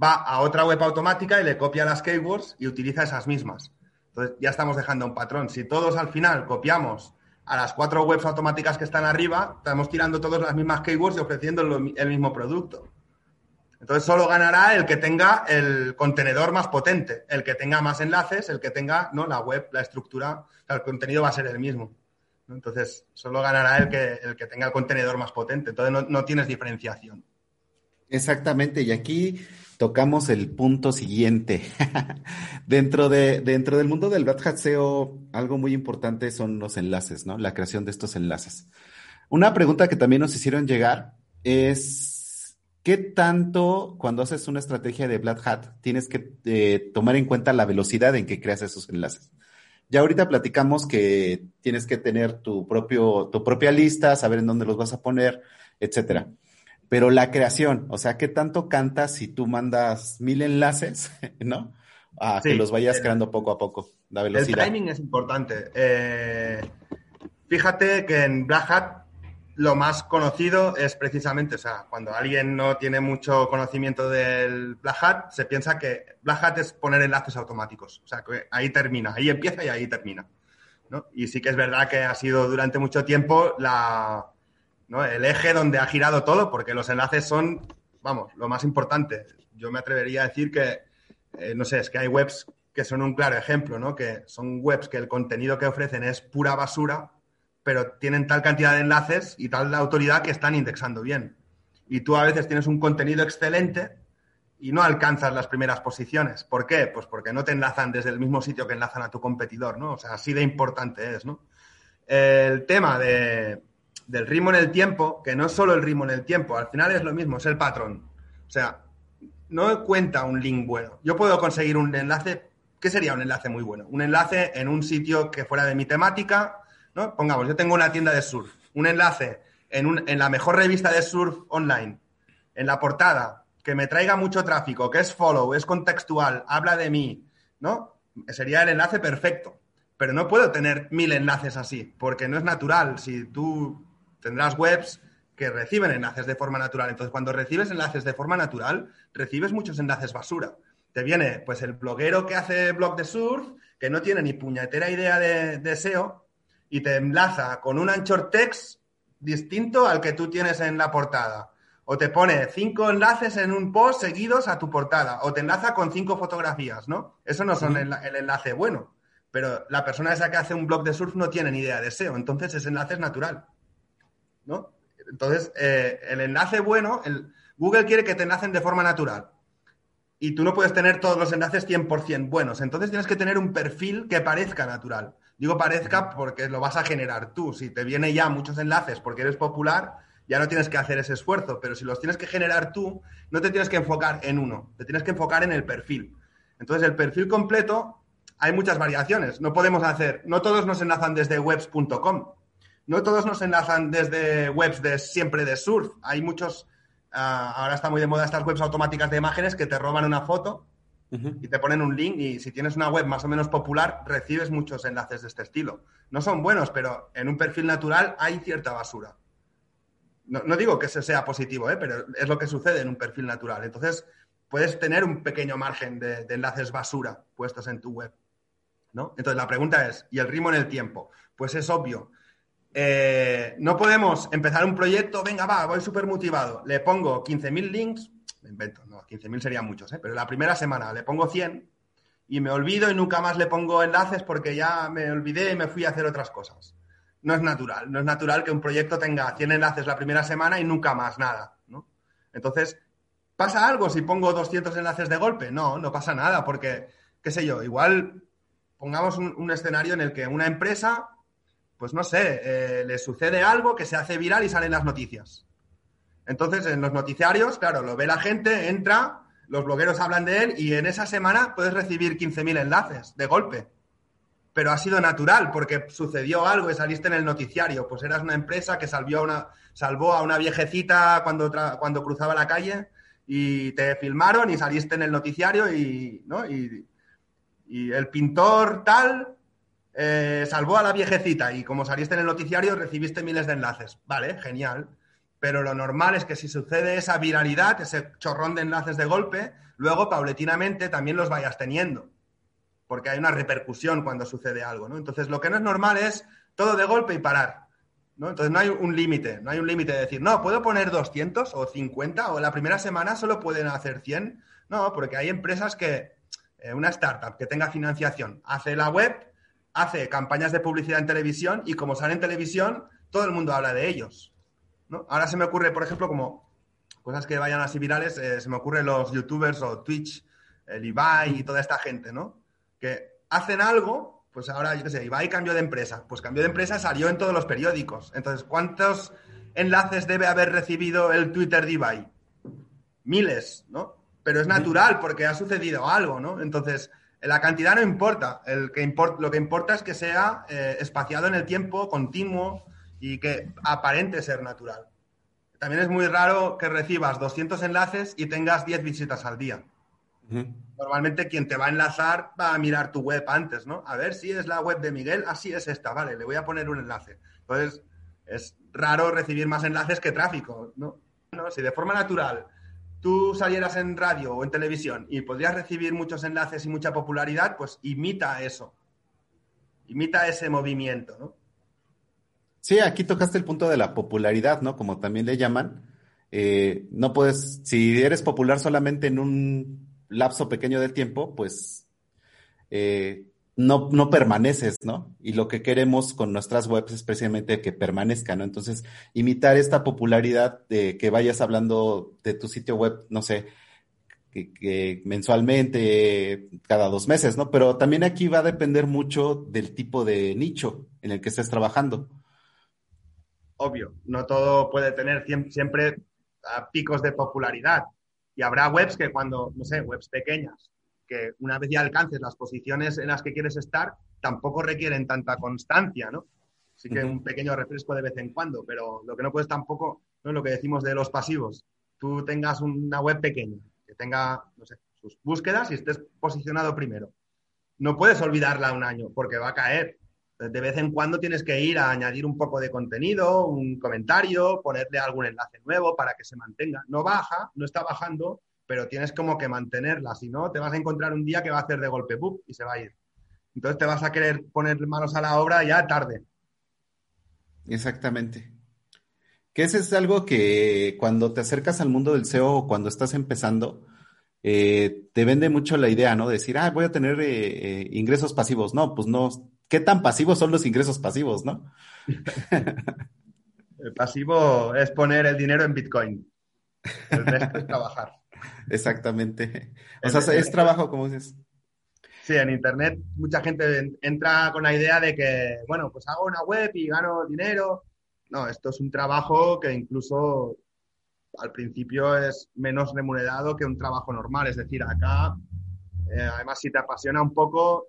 Va a otra web automática y le copia las keywords y utiliza esas mismas. Entonces ya estamos dejando un patrón. Si todos al final copiamos a las cuatro webs automáticas que están arriba, estamos tirando todas las mismas keywords y ofreciendo el mismo producto. Entonces solo ganará el que tenga el contenedor más potente, el que tenga más enlaces, el que tenga ¿no? la web, la estructura, el contenido va a ser el mismo. Entonces solo ganará el que, el que tenga el contenedor más potente. Entonces no, no tienes diferenciación. Exactamente, y aquí tocamos el punto siguiente. *laughs* dentro, de, dentro del mundo del Black Hat SEO, algo muy importante son los enlaces, ¿no? La creación de estos enlaces. Una pregunta que también nos hicieron llegar es, ¿qué tanto cuando haces una estrategia de Black Hat tienes que eh, tomar en cuenta la velocidad en que creas esos enlaces? Ya ahorita platicamos que tienes que tener tu, propio, tu propia lista, saber en dónde los vas a poner, etcétera pero la creación, o sea, ¿qué tanto cantas si tú mandas mil enlaces, *laughs* ¿no? A que los vayas creando poco a poco, la velocidad. El timing es importante. Eh, fíjate que en Black Hat lo más conocido es precisamente, o sea, cuando alguien no tiene mucho conocimiento del Black Hat, se piensa que Black Hat es poner enlaces automáticos. O sea, que ahí termina, ahí empieza y ahí termina. ¿no? Y sí que es verdad que ha sido durante mucho tiempo la, el eje donde ha girado todo, porque los enlaces son, vamos, lo más importante. Yo me atrevería a decir que, eh, no sé, es que hay webs que son un claro ejemplo, ¿no? Que son webs que el contenido que ofrecen es pura basura, pero tienen tal cantidad de enlaces y tal autoridad que están indexando bien. Y tú a veces tienes un contenido excelente y no alcanzas las primeras posiciones. ¿Por qué? Pues porque no te enlazan desde el mismo sitio que enlazan a tu competidor, ¿no? O sea, así de importante es, ¿no? El tema de, del ritmo en el tiempo, que no es solo el ritmo en el tiempo, al final es lo mismo, es el patrón. O sea, no cuenta un link bueno. Yo puedo conseguir un enlace, ¿qué sería un enlace muy bueno? Un enlace en un sitio que fuera de mi temática, ¿no? Pongamos, yo tengo una tienda de surf, un enlace en, en la mejor revista de surf online, en la portada, que me traiga mucho tráfico, que es follow, es contextual, habla de mí, ¿no? Sería el enlace perfecto. Pero no puedo tener mil enlaces así, porque no es natural. Si tú tendrás webs que reciben enlaces de forma natural. Entonces, cuando recibes enlaces de forma natural, recibes muchos enlaces basura. Te viene, pues, el bloguero que hace blog de surf, que no tiene ni puñetera idea de, SEO, y te enlaza con un anchor text distinto al que tú tienes en la portada. O te pone cinco enlaces en un post seguidos a tu portada. O te enlaza con cinco fotografías, ¿no? Eso no son el, el enlace bueno. Pero la persona esa que hace un blog de surf no tiene ni idea de SEO. Entonces, ese enlace es natural. ¿No? Entonces, eh, el enlace bueno, el, Google quiere que te enlacen de forma natural. Y tú no puedes tener todos los enlaces 100% buenos. Entonces tienes que tener un perfil que parezca natural. Digo parezca porque lo vas a generar tú. Si te viene ya muchos enlaces porque eres popular, ya no tienes que hacer ese esfuerzo. Pero si los tienes que generar tú, no te tienes que enfocar en uno. Te tienes que enfocar en el perfil. Entonces, el perfil completo, hay muchas variaciones. No podemos hacer, no todos nos enlazan desde webs.com no todos nos enlazan desde webs de siempre de surf. Hay muchos, ah, ahora está muy de moda estas webs automáticas de imágenes que te roban una foto y te ponen un link y si tienes una web más o menos popular, recibes muchos enlaces de este estilo. No son buenos, pero en un perfil natural hay cierta basura. No, digo que ese sea positivo, ¿eh? pero es lo que sucede en un perfil natural. Entonces, puedes tener un pequeño margen de, de enlaces basura puestos en tu web. ¿no? Entonces, la pregunta es, ¿y el ritmo en el tiempo? Pues es obvio eh, no podemos empezar un proyecto, venga, va, voy súper motivado, le pongo 15.000 links, me invento, no, 15.000 serían muchos, ¿eh? pero la primera semana le pongo 100 y me olvido y nunca más le pongo enlaces porque ya me olvidé y me fui a hacer otras cosas. No es natural, no es natural que un proyecto tenga 100 enlaces la primera semana y nunca más nada, ¿no? Entonces, ¿pasa algo si pongo 200 enlaces de golpe? No, no pasa nada porque, qué sé yo, igual pongamos un escenario en el que una empresa pues no sé, eh, le sucede algo que se hace viral y salen las noticias. Entonces, en los noticiarios, claro, lo ve la gente, entra, los blogueros hablan de él y en esa semana puedes recibir 15.000 enlaces de golpe. Pero ha sido natural porque sucedió algo y saliste en el noticiario. Pues eras una empresa que salvó a una, viejecita cuando, cuando cruzaba la calle y te filmaron y saliste en el noticiario y, ¿no? y, y el pintor tal eh, salvó a la viejecita y como saliste en el noticiario recibiste miles de enlaces. Vale, genial. Pero lo normal es que si sucede esa viralidad, ese chorrón de enlaces de golpe, luego paulatinamente también los vayas teniendo. Porque hay una repercusión cuando sucede algo, ¿no? Entonces, lo que no es normal es todo de golpe y parar. ¿no? Entonces no hay un límite, no hay un límite de decir, no, puedo poner 200 o 50 o la primera semana solo pueden hacer 100. No, porque hay empresas que, eh, una startup que tenga financiación, hace la web, hace campañas de publicidad en televisión y como sale en televisión, todo el mundo habla de ellos. ¿no? Ahora se me ocurre, por ejemplo, como cosas que vayan así virales, eh, se me ocurren los youtubers o Twitch, el Ibai y toda esta gente, ¿no? Que hacen algo, pues ahora, yo qué sé, Ibai cambió de empresa. Pues cambió de empresa, salió en todos los periódicos. Entonces, ¿cuántos enlaces debe haber recibido el Twitter de Ibai? Miles, ¿no? Pero es natural porque ha sucedido algo, ¿no? Entonces, la cantidad no importa. El que lo que importa es que sea eh, espaciado en el tiempo, continuo y que aparente ser natural. También es muy raro que recibas 200 enlaces y tengas 10 visitas al día. Normalmente quien te va a enlazar va a mirar tu web antes, ¿no? A ver si es la web de Miguel, así es esta, vale, le voy a poner un enlace. Entonces, es raro recibir más enlaces que tráfico, ¿no? Si de forma natural tú salieras en radio o en televisión y podrías recibir muchos enlaces y mucha popularidad, pues imita eso. Imita ese movimiento, ¿no? Sí, aquí tocaste el punto de la popularidad, ¿no? Como también le llaman. Eh, no puedes, si eres popular solamente en un lapso pequeño de tiempo, pues eh, no, no permaneces, ¿no? Y lo que queremos con nuestras webs es precisamente que permanezcan, ¿no? Entonces, imitar esta popularidad de que vayas hablando de tu sitio web, no sé, que, mensualmente, cada dos meses, ¿no? Pero también aquí va a depender mucho del tipo de nicho en el que estés trabajando. Obvio, no todo puede tener siempre picos de popularidad. Y habrá webs que cuando, no sé, webs pequeñas, que una vez ya alcances las posiciones en las que quieres estar, tampoco requieren tanta constancia, ¿no? Así que un pequeño refresco de vez en cuando, pero lo que no puedes tampoco, ¿no? Lo que decimos de los pasivos, tú tengas una web pequeña, que tenga, no sé, sus búsquedas y estés posicionado primero. No puedes olvidarla un año porque va a caer. De vez en cuando tienes que ir a añadir un poco de contenido, un comentario, ponerle algún enlace nuevo para que se mantenga. No baja, no está bajando, pero tienes como que mantenerla, si no, te vas a encontrar un día que va a hacer de golpe ¡pum! y se va a ir. Entonces te vas a querer poner manos a la obra ya tarde. Exactamente. Que ese es algo que cuando te acercas al mundo del SEO o cuando estás empezando, eh, te vende mucho la idea, ¿no? decir, ah, voy a tener eh, eh, ingresos pasivos. No, pues no. ¿Qué tan pasivos son los ingresos pasivos, no? *laughs* el pasivo es poner el dinero en Bitcoin. El resto es trabajar. Exactamente. O sea, es trabajo, como dices. Sí, en Internet mucha gente entra con la idea de que, bueno, pues hago una web y gano dinero. No, esto es un trabajo que incluso al principio es menos remunerado que un trabajo normal. Es decir, acá, eh, además, si te apasiona un poco,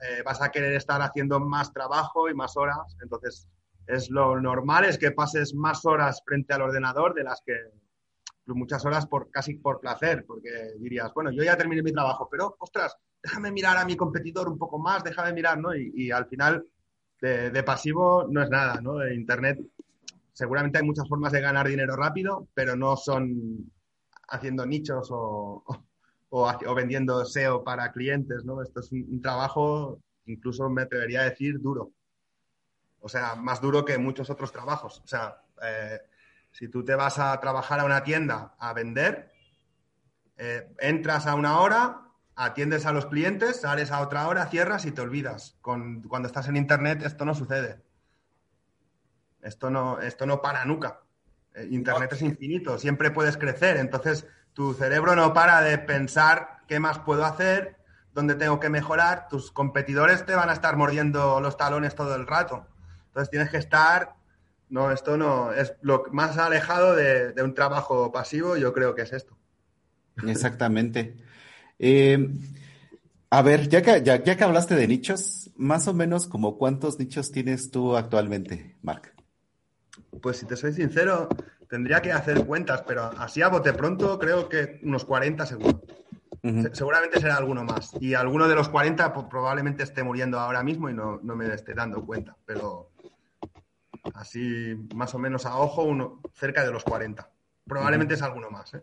eh, vas a querer estar haciendo más trabajo y más horas. Entonces, es lo normal es que pases más horas frente al ordenador de las que muchas horas por casi por placer, porque dirías, bueno, yo ya terminé mi trabajo, pero ostras, déjame mirar a mi competidor un poco más, déjame mirar, ¿no? Y, al final de, pasivo no es nada, ¿no? De Internet seguramente hay muchas formas de ganar dinero rápido, pero no son haciendo nichos o, o, vendiendo SEO para clientes, ¿no? Esto es un, trabajo, incluso me atrevería a decir, duro. O sea, más duro que muchos otros trabajos. O sea, eh, si tú te vas a trabajar a una tienda a vender, eh, entras a una hora, atiendes a los clientes, sales a otra hora, cierras y te olvidas. cuando estás en Internet esto no sucede. Esto no, esto no para nunca. Eh, Internet es infinito, siempre puedes crecer. Entonces, tu cerebro no para de pensar qué más puedo hacer, dónde tengo que mejorar. Tus competidores te van a estar mordiendo los talones todo el rato. Entonces, tienes que estar no, esto no es lo más alejado de, un trabajo pasivo, yo creo que es esto. Exactamente. Eh, a ver, ya que, ya, que hablaste de nichos, más o menos como cuántos nichos tienes tú actualmente, Marc. Pues si te soy sincero, tendría que hacer cuentas, pero así a bote pronto creo que unos 40 seguro. Seguramente será alguno más. Y alguno de los 40 pues, probablemente esté muriendo ahora mismo y no, no me esté dando cuenta. Pero, así más o menos a ojo, uno, cerca de los 40. Probablemente es alguno más. ¿eh?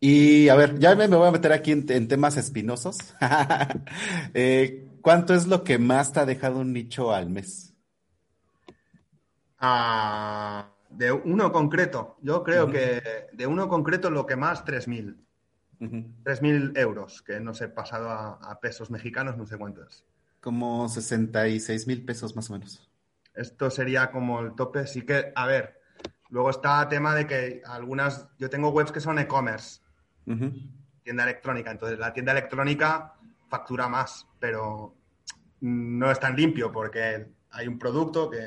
Y a ver, ya me, voy a meter aquí en, temas espinosos. *laughs* Eh, ¿Cuánto es lo que más te ha dejado un nicho al mes? Ah, de uno concreto, yo creo que de uno concreto lo que más, 3.000. 3.000 euros, que no sé, pasado a, pesos mexicanos, no sé cuánto es. Como 66 mil pesos más o menos. Esto sería como el tope. Sí que, a ver, luego está el tema de que algunas, yo tengo webs que son e-commerce, tienda electrónica, entonces la tienda electrónica factura más, pero no es tan limpio porque hay un producto que,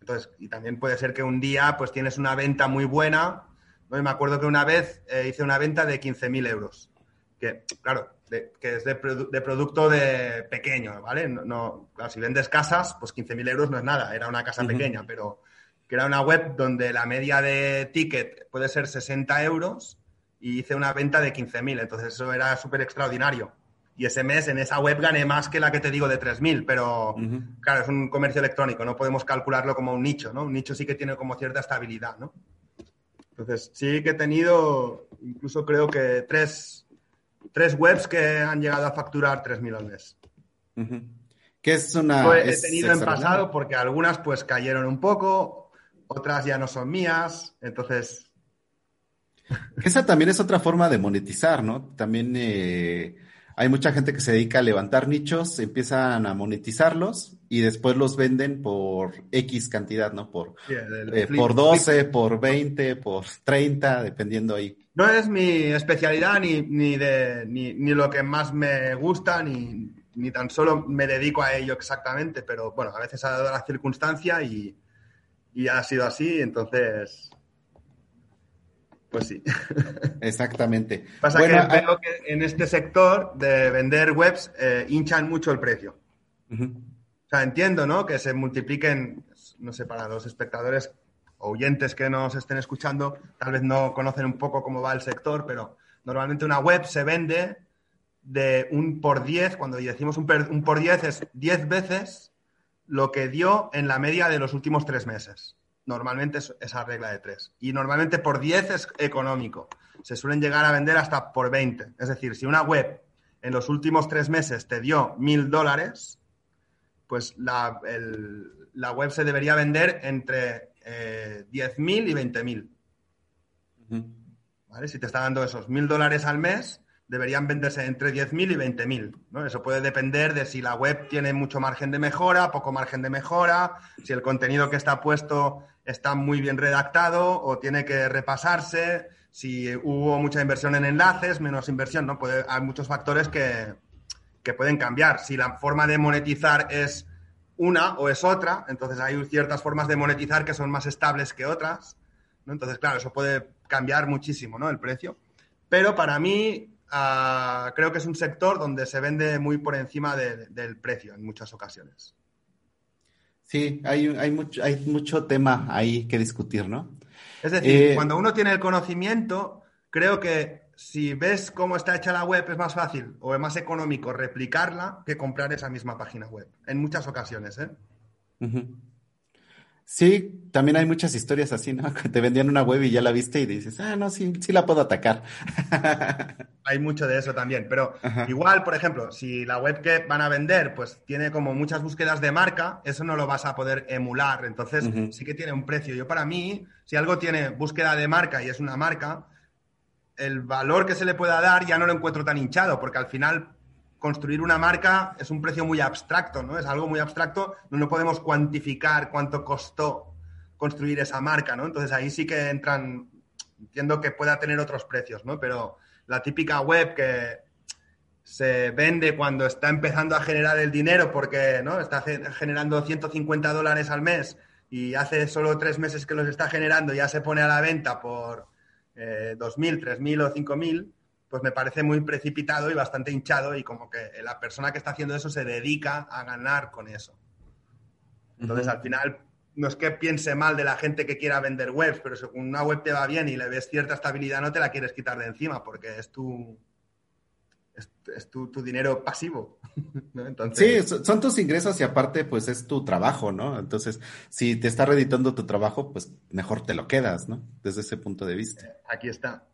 entonces, y también puede ser que un día pues tienes una venta muy buena me acuerdo que una vez eh, hice una venta de 15.000 euros, que claro, que es de, producto de pequeño, ¿vale? No, claro, si vendes casas, pues 15.000 euros no es nada, era una casa pequeña, pero que era una web donde la media de ticket puede ser 60 euros y hice una venta de 15.000, entonces eso era súper extraordinario. Y ese mes en esa web gané más que la que te digo de 3.000, pero claro, es un comercio electrónico, no podemos calcularlo como un nicho, ¿no? Un nicho sí que tiene como cierta estabilidad, ¿no? Entonces, sí que he tenido, incluso creo que tres, webs que han llegado a facturar 3.000 al mes. ¿Qué es una...? he tenido en pasado porque algunas pues cayeron un poco, otras ya no son mías, entonces... Esa también es otra forma de monetizar, ¿no? También eh, hay mucha gente que se dedica a levantar nichos, empiezan a monetizarlos y después los venden por X cantidad, ¿no? Por, eh, por 12, por 20, por 30, dependiendo ahí. No es mi especialidad ni, ni, de, ni, ni lo que más me gusta, ni, ni, tan solo me dedico a ello exactamente, pero bueno, a veces ha dado la circunstancia y, y ha sido así, entonces pues sí. *laughs* Exactamente. Pasa que veo que en este sector de vender webs eh, hinchan mucho el precio. O sea, entiendo, ¿no? Que se multipliquen, no sé, para los espectadores oyentes que nos estén escuchando, tal vez no conocen un poco cómo va el sector, pero normalmente una web se vende de un por 10, cuando decimos un, un por 10 es 10 veces lo que dio en la media de los últimos tres meses normalmente es esa regla de tres. Y normalmente por 10 es económico. Se suelen llegar a vender hasta por 20. Es decir, si una web en los últimos tres meses te dio mil dólares, pues la, web se debería vender entre eh, 10.000 y 20.000. ¿Vale? Si te está dando esos mil dólares al mes, deberían venderse entre 10.000 y 20.000. ¿no? Eso puede depender de si la web tiene mucho margen de mejora, poco margen de mejora, si el contenido que está puesto está muy bien redactado o tiene que repasarse, si hubo mucha inversión en enlaces, menos inversión, ¿no? Puede, hay muchos factores que, que pueden cambiar. Si la forma de monetizar es una o es otra, entonces hay ciertas formas de monetizar que son más estables que otras, ¿no? Entonces, claro, eso puede cambiar muchísimo, ¿no? El precio. Pero para mí, ah, creo que es un sector donde se vende muy por encima del precio en muchas ocasiones. Sí, hay, hay, mucho, hay mucho tema ahí que discutir, ¿no? Es decir, eh, cuando uno tiene el conocimiento, creo que si ves cómo está hecha la web es más fácil o es más económico replicarla que comprar esa misma página web. En muchas ocasiones, ¿eh? Sí, también hay muchas historias así, ¿no? *laughs* Que te vendían una web y ya la viste y dices, ah, no, sí, sí la puedo atacar. *laughs* hay mucho de eso también, pero igual, por ejemplo, si la web que van a vender, pues tiene como muchas búsquedas de marca, eso no lo vas a poder emular, entonces sí que tiene un precio. Yo para mí, si algo tiene búsqueda de marca y es una marca, el valor que se le pueda dar ya no lo encuentro tan hinchado, porque al final construir una marca es un precio muy abstracto, ¿no? Es algo muy abstracto, no podemos cuantificar cuánto costó construir esa marca, ¿no? Entonces ahí sí que entran, entiendo que pueda tener otros precios, ¿no? Pero la típica web que se vende cuando está empezando a generar el dinero porque, ¿no? Está generando 150 dólares al mes y hace solo tres meses que los está generando ya se pone a la venta por eh, 2.000, 3.000 o 5.000, pues me parece muy precipitado y bastante hinchado y como que la persona que está haciendo eso se dedica a ganar con eso. Entonces, al final, no es que piense mal de la gente que quiera vender webs, pero si una web te va bien y le ves cierta estabilidad, no te la quieres quitar de encima porque es tu, es, tu, dinero pasivo. *laughs* Sí, son tus ingresos y aparte, pues es tu trabajo, ¿no? Entonces, si te está reeditando tu trabajo, pues mejor te lo quedas, ¿no? Desde ese punto de vista. Aquí está.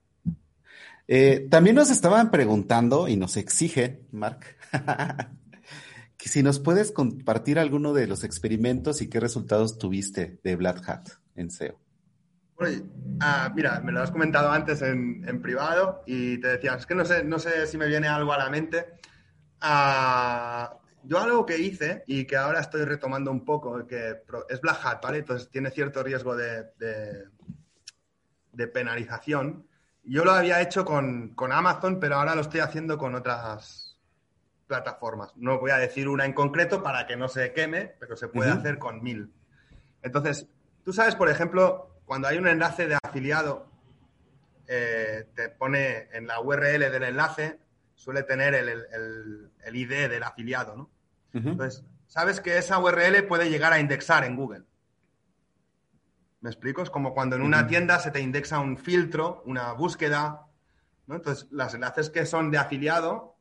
Eh, también nos estaban preguntando y nos exigen, Mark, *laughs* si nos puedes compartir alguno de los experimentos y qué resultados tuviste de Black Hat en SEO. Ah, mira, me lo has comentado antes en, privado y te decía, es que no sé, no sé si me viene algo a la mente. Ah, yo algo que hice y que ahora estoy retomando un poco, que es Black Hat, ¿vale? Entonces tiene cierto riesgo de, de, penalización. Yo lo había hecho con, Amazon, pero ahora lo estoy haciendo con otras plataformas. No voy a decir una en concreto para que no se queme, pero se puede hacer con mil. Entonces, tú sabes, por ejemplo, cuando hay un enlace de afiliado, eh, te pone en la URL del enlace, suele tener el, ID del afiliado, ¿no? Entonces, sabes que esa URL puede llegar a indexar en Google. ¿Me explico? Es como cuando en una tienda se te indexa un filtro, una búsqueda, ¿no? Entonces, los enlaces que son de afiliado,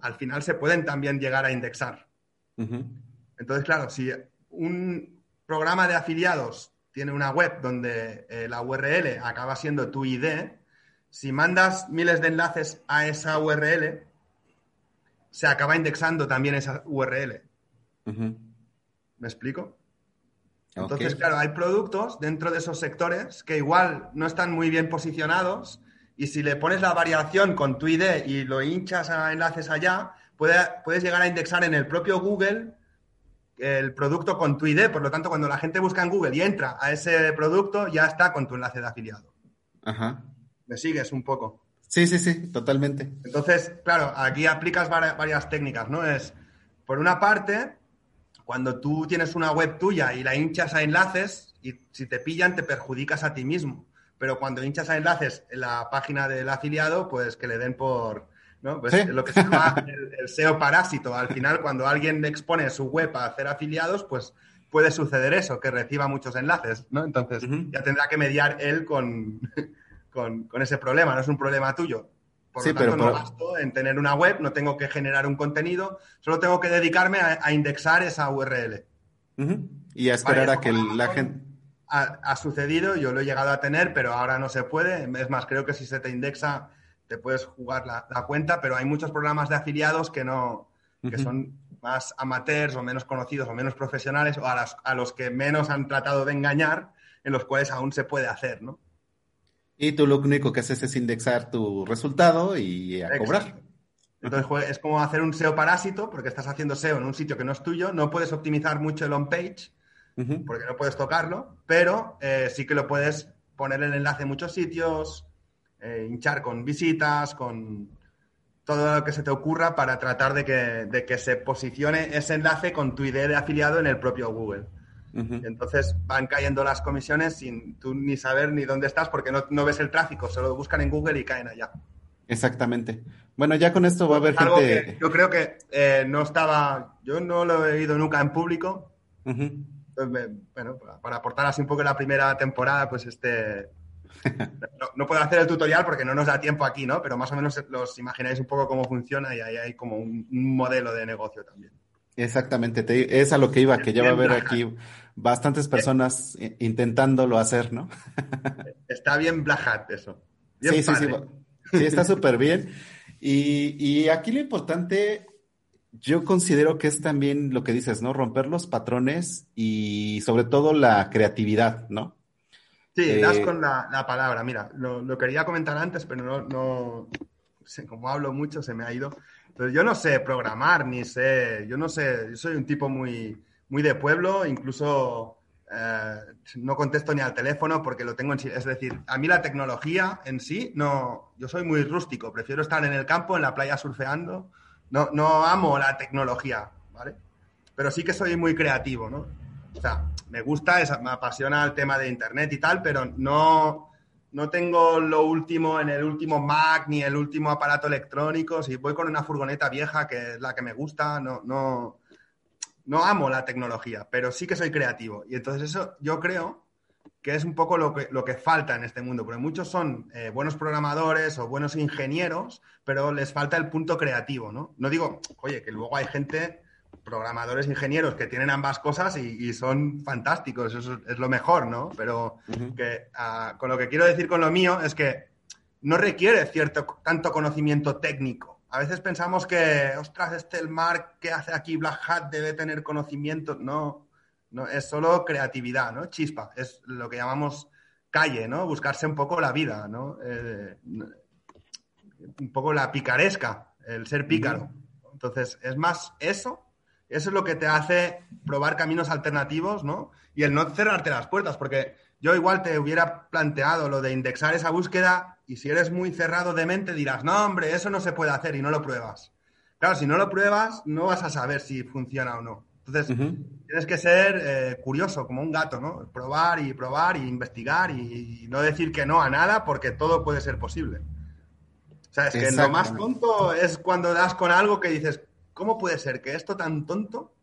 al final se pueden también llegar a indexar. Entonces, claro, si un programa de afiliados tiene una web donde eh, la URL acaba siendo tu ID, si mandas miles de enlaces a esa URL, se acaba indexando también esa URL. ¿Me explico? Entonces, claro, hay productos dentro de esos sectores que igual no están muy bien posicionados y si le pones la variación con tu ID y lo hinchas a enlaces allá, puedes llegar a indexar en el propio Google el producto con tu ID, por lo tanto, cuando la gente busca en Google y entra a ese producto, ya está con tu enlace de afiliado. Ajá. ¿Me sigues un poco? Sí, sí, sí, totalmente. Entonces, claro, aquí aplicas varias, técnicas, ¿no? Es, por una parte, cuando tú tienes una web tuya y la hinchas a enlaces, y si te pillan, te perjudicas a ti mismo. Pero cuando hinchas a enlaces en la página del afiliado, pues que le den por, ¿no? Pues lo que se llama el, SEO parásito. Al final, cuando alguien expone su web a hacer afiliados, pues puede suceder eso, que reciba muchos enlaces, ¿no? Entonces, ya tendrá que mediar él con, con, ese problema, no es un problema tuyo. Por lo tanto, no gasto en tener una web, no tengo que generar un contenido, solo tengo que dedicarme a, indexar esa URL. Y a esperar a que la gente... Ha, sucedido, yo lo he llegado a tener, pero ahora no se puede. Es más, creo que si se te indexa te puedes jugar la, cuenta, pero hay muchos programas de afiliados que no, que son más amateurs o menos conocidos o menos profesionales o a, a, los que menos han tratado de engañar, en los cuales aún se puede hacer, ¿no? Y tú lo único que haces es indexar tu resultado y a cobrar. Entonces es como hacer un SEO parásito, porque estás haciendo SEO en un sitio que no es tuyo, no puedes optimizar mucho el on-page, porque no puedes tocarlo, pero eh, sí que lo puedes poner el enlace en muchos sitios, eh, hinchar con visitas, con todo lo que se te ocurra para tratar de que, que, se posicione ese enlace con tu idea de afiliado en el propio Google. Entonces van cayendo las comisiones sin tú ni saber ni dónde estás porque no, ves el tráfico, solo buscan en Google y caen allá. Exactamente. Bueno, ya con esto va a haber gente. yo creo que eh, no estaba, yo no lo he oído nunca en público. bueno, para aportar así un poco la primera temporada, pues este, no, puedo hacer el tutorial porque no nos da tiempo aquí, ¿no? Pero más o menos los imagináis un poco cómo funciona y ahí hay como un, modelo de negocio también. Exactamente, es a lo que iba, que ya va a haber aquí bastantes personas intentándolo hacer, ¿no? *laughs* está bien Black eso. sí, sí, sí, sí, está súper bien. Y, y aquí lo importante, yo considero que es también lo que dices, ¿no? Romper los patrones y sobre todo la creatividad, ¿no? Sí, das eh, con la, palabra. Mira, lo, quería comentar antes, pero no, no sé, como hablo mucho, se me ha ido. Pero yo no sé programar, ni sé, yo no sé, yo soy un tipo muy, muy de pueblo, incluso eh, no contesto ni al teléfono porque lo tengo en sí. Es decir, a mí la tecnología en sí, no, yo soy muy rústico, prefiero estar en el campo, en la playa surfeando. No, no amo la tecnología, ¿vale? Pero sí que soy muy creativo, ¿no? O sea, me gusta, me apasiona el tema de Internet y tal, pero no, no tengo lo último en el último Mac ni el último aparato electrónico. Si voy con una furgoneta vieja, que es la que me gusta, no, no, no amo la tecnología, pero sí que soy creativo. Y entonces eso yo creo que es un poco lo que, lo que falta en este mundo, porque muchos son eh, buenos programadores o buenos ingenieros, pero les falta el punto creativo, ¿no? No digo, oye, que luego hay gente programadores, ingenieros que tienen ambas cosas y, son fantásticos, eso es lo mejor, ¿no? Pero que, con lo que quiero decir con lo mío es que no requiere cierto tanto conocimiento técnico a veces pensamos que, ostras, este el Mark que hace aquí Black Hat debe tener conocimiento. No, no, es solo creatividad, ¿no? Chispa, es lo que llamamos calle, ¿no? Buscarse un poco la vida, ¿no? Eh, un poco la picaresca, el ser pícaro. Entonces, es más eso, eso es lo que te hace probar caminos alternativos, ¿no? Y el no cerrarte las puertas, porque yo igual te hubiera planteado lo de indexar esa búsqueda y si eres muy cerrado de mente dirás, no, hombre, eso no se puede hacer y no lo pruebas. Claro, si no lo pruebas, no vas a saber si funciona o no. Entonces, tienes que ser eh, curioso, como un gato, ¿no? Probar y probar y investigar y, no decir que no a nada porque todo puede ser posible. O sea, es que lo más tonto es cuando das con algo que dices, ¿cómo puede ser que esto tan tonto,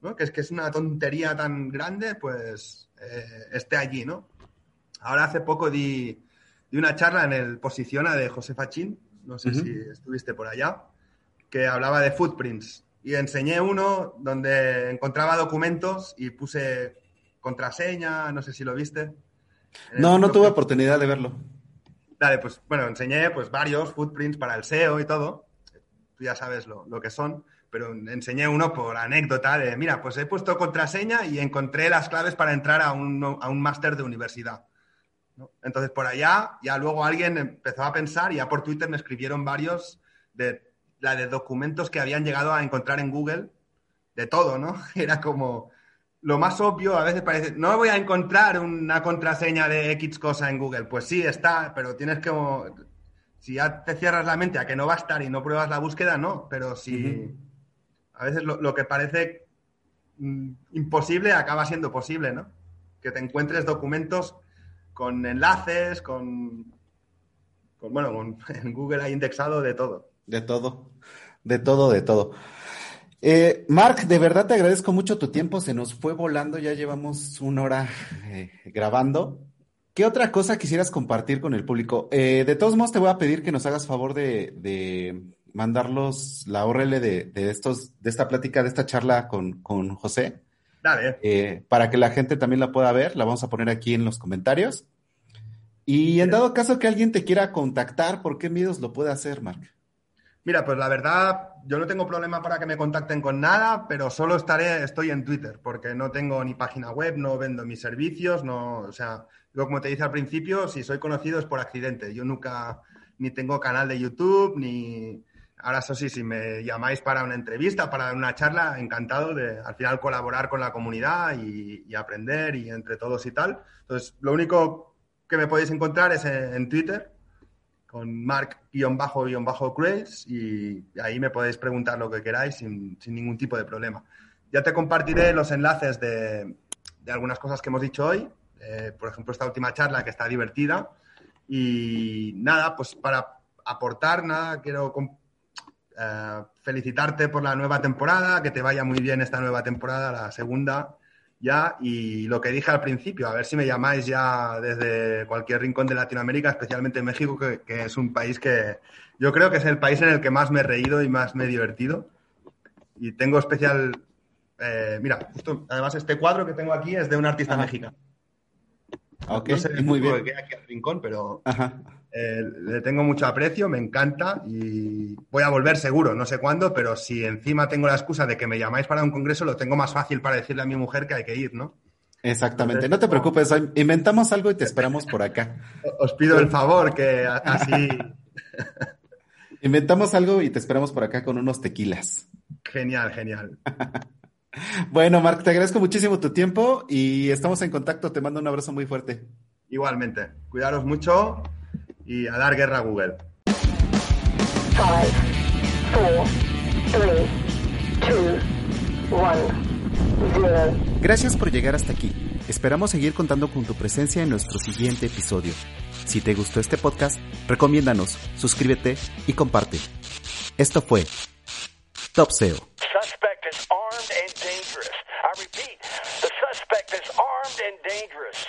¿no? que es que es una tontería tan grande, pues eh, esté allí, ¿no? Ahora hace poco di, una charla en el Posiciona de José Fachín, no sé si estuviste por allá, que hablaba de footprints. Y enseñé uno donde encontraba documentos y puse contraseña, no sé si lo viste. No, no tuve oportunidad de verlo. Dale, pues bueno, enseñé pues varios footprints para el SEO y todo. Ya sabes lo, lo que son pero enseñé uno por anécdota de, mira, pues he puesto contraseña y encontré las claves para entrar a un, a un máster de universidad. Entonces, por allá, ya luego alguien empezó a pensar ya por Twitter me escribieron varios de la de documentos que habían llegado a encontrar en Google, de todo, ¿no? *laughs* Era como lo más obvio, a veces parece, no voy a encontrar una contraseña de X cosa en Google. Pues sí, está, pero tienes que, si ya te cierras la mente a que no va a estar y no pruebas la búsqueda, no, pero si a veces lo, que parece mm, imposible acaba siendo posible, ¿no? Que te encuentres documentos con enlaces, con, bueno, *laughs* en Google ha indexado de todo. De todo, de todo, de todo. Eh, Mark, de verdad te agradezco mucho tu tiempo, se nos fue volando, ya llevamos una hora eh, grabando. ¿Qué otra cosa quisieras compartir con el público? Eh, de todos modos, te voy a pedir que nos hagas favor de mandarlos la URL de, estos, de esta plática, de esta charla con, José. Dale. Eh, para que la gente también la pueda ver, la vamos a poner aquí en los comentarios. Y en dado caso que alguien te quiera contactar, ¿por qué miedos lo puede hacer, Mark? Mira, pues la verdad, yo no tengo problema para que me contacten con nada, pero solo estaré, estoy en Twitter, porque no tengo ni página web, no vendo mis servicios, no, o sea, yo como te dije al principio, si soy conocido es por accidente. Yo nunca ni tengo canal de YouTube, ni, Ahora, eso sí, si me llamáis para una entrevista, para una charla, encantado de al final colaborar con la comunidad y, aprender y entre todos y tal. Entonces, lo único que me podéis encontrar es en, Twitter con mark-craze y ahí me podéis preguntar lo que queráis sin, ningún tipo de problema. Ya te compartiré los enlaces de, algunas cosas que hemos dicho hoy, eh, por ejemplo, esta última charla que está divertida. Y nada, pues para aportar, nada, quiero eh, felicitarte por la nueva temporada, que te vaya muy bien esta nueva temporada, la segunda ya. Y lo que dije al principio, a ver si me llamáis ya desde cualquier rincón de Latinoamérica, especialmente México, que, es un país que yo creo que es el país en el que más me he reído y más me he divertido. Y tengo especial. Eh, mira, justo, además este cuadro que tengo aquí es de un artista mexicano. Ok, muy bien. Que aquí al rincón, pero eh, le tengo mucho aprecio, me encanta y voy a volver seguro, no sé cuándo, pero si encima tengo la excusa de que me llamáis para un congreso, lo tengo más fácil para decirle a mi mujer que hay que ir, ¿no? Exactamente, no te preocupes, inventamos algo y te esperamos por acá. Os pido el favor que así... *laughs* inventamos algo y te esperamos por acá con unos tequilas. Genial, genial. *laughs* bueno, Marc, te agradezco muchísimo tu tiempo y estamos en contacto. Te mando un abrazo muy fuerte. Igualmente, cuidaros mucho y a dar guerra a Google. Gracias por llegar hasta aquí. Esperamos seguir contando con tu presencia en nuestro siguiente episodio. Si te gustó este podcast, recomiéndanos, suscríbete y comparte. Esto fue Top SEO. dangerous.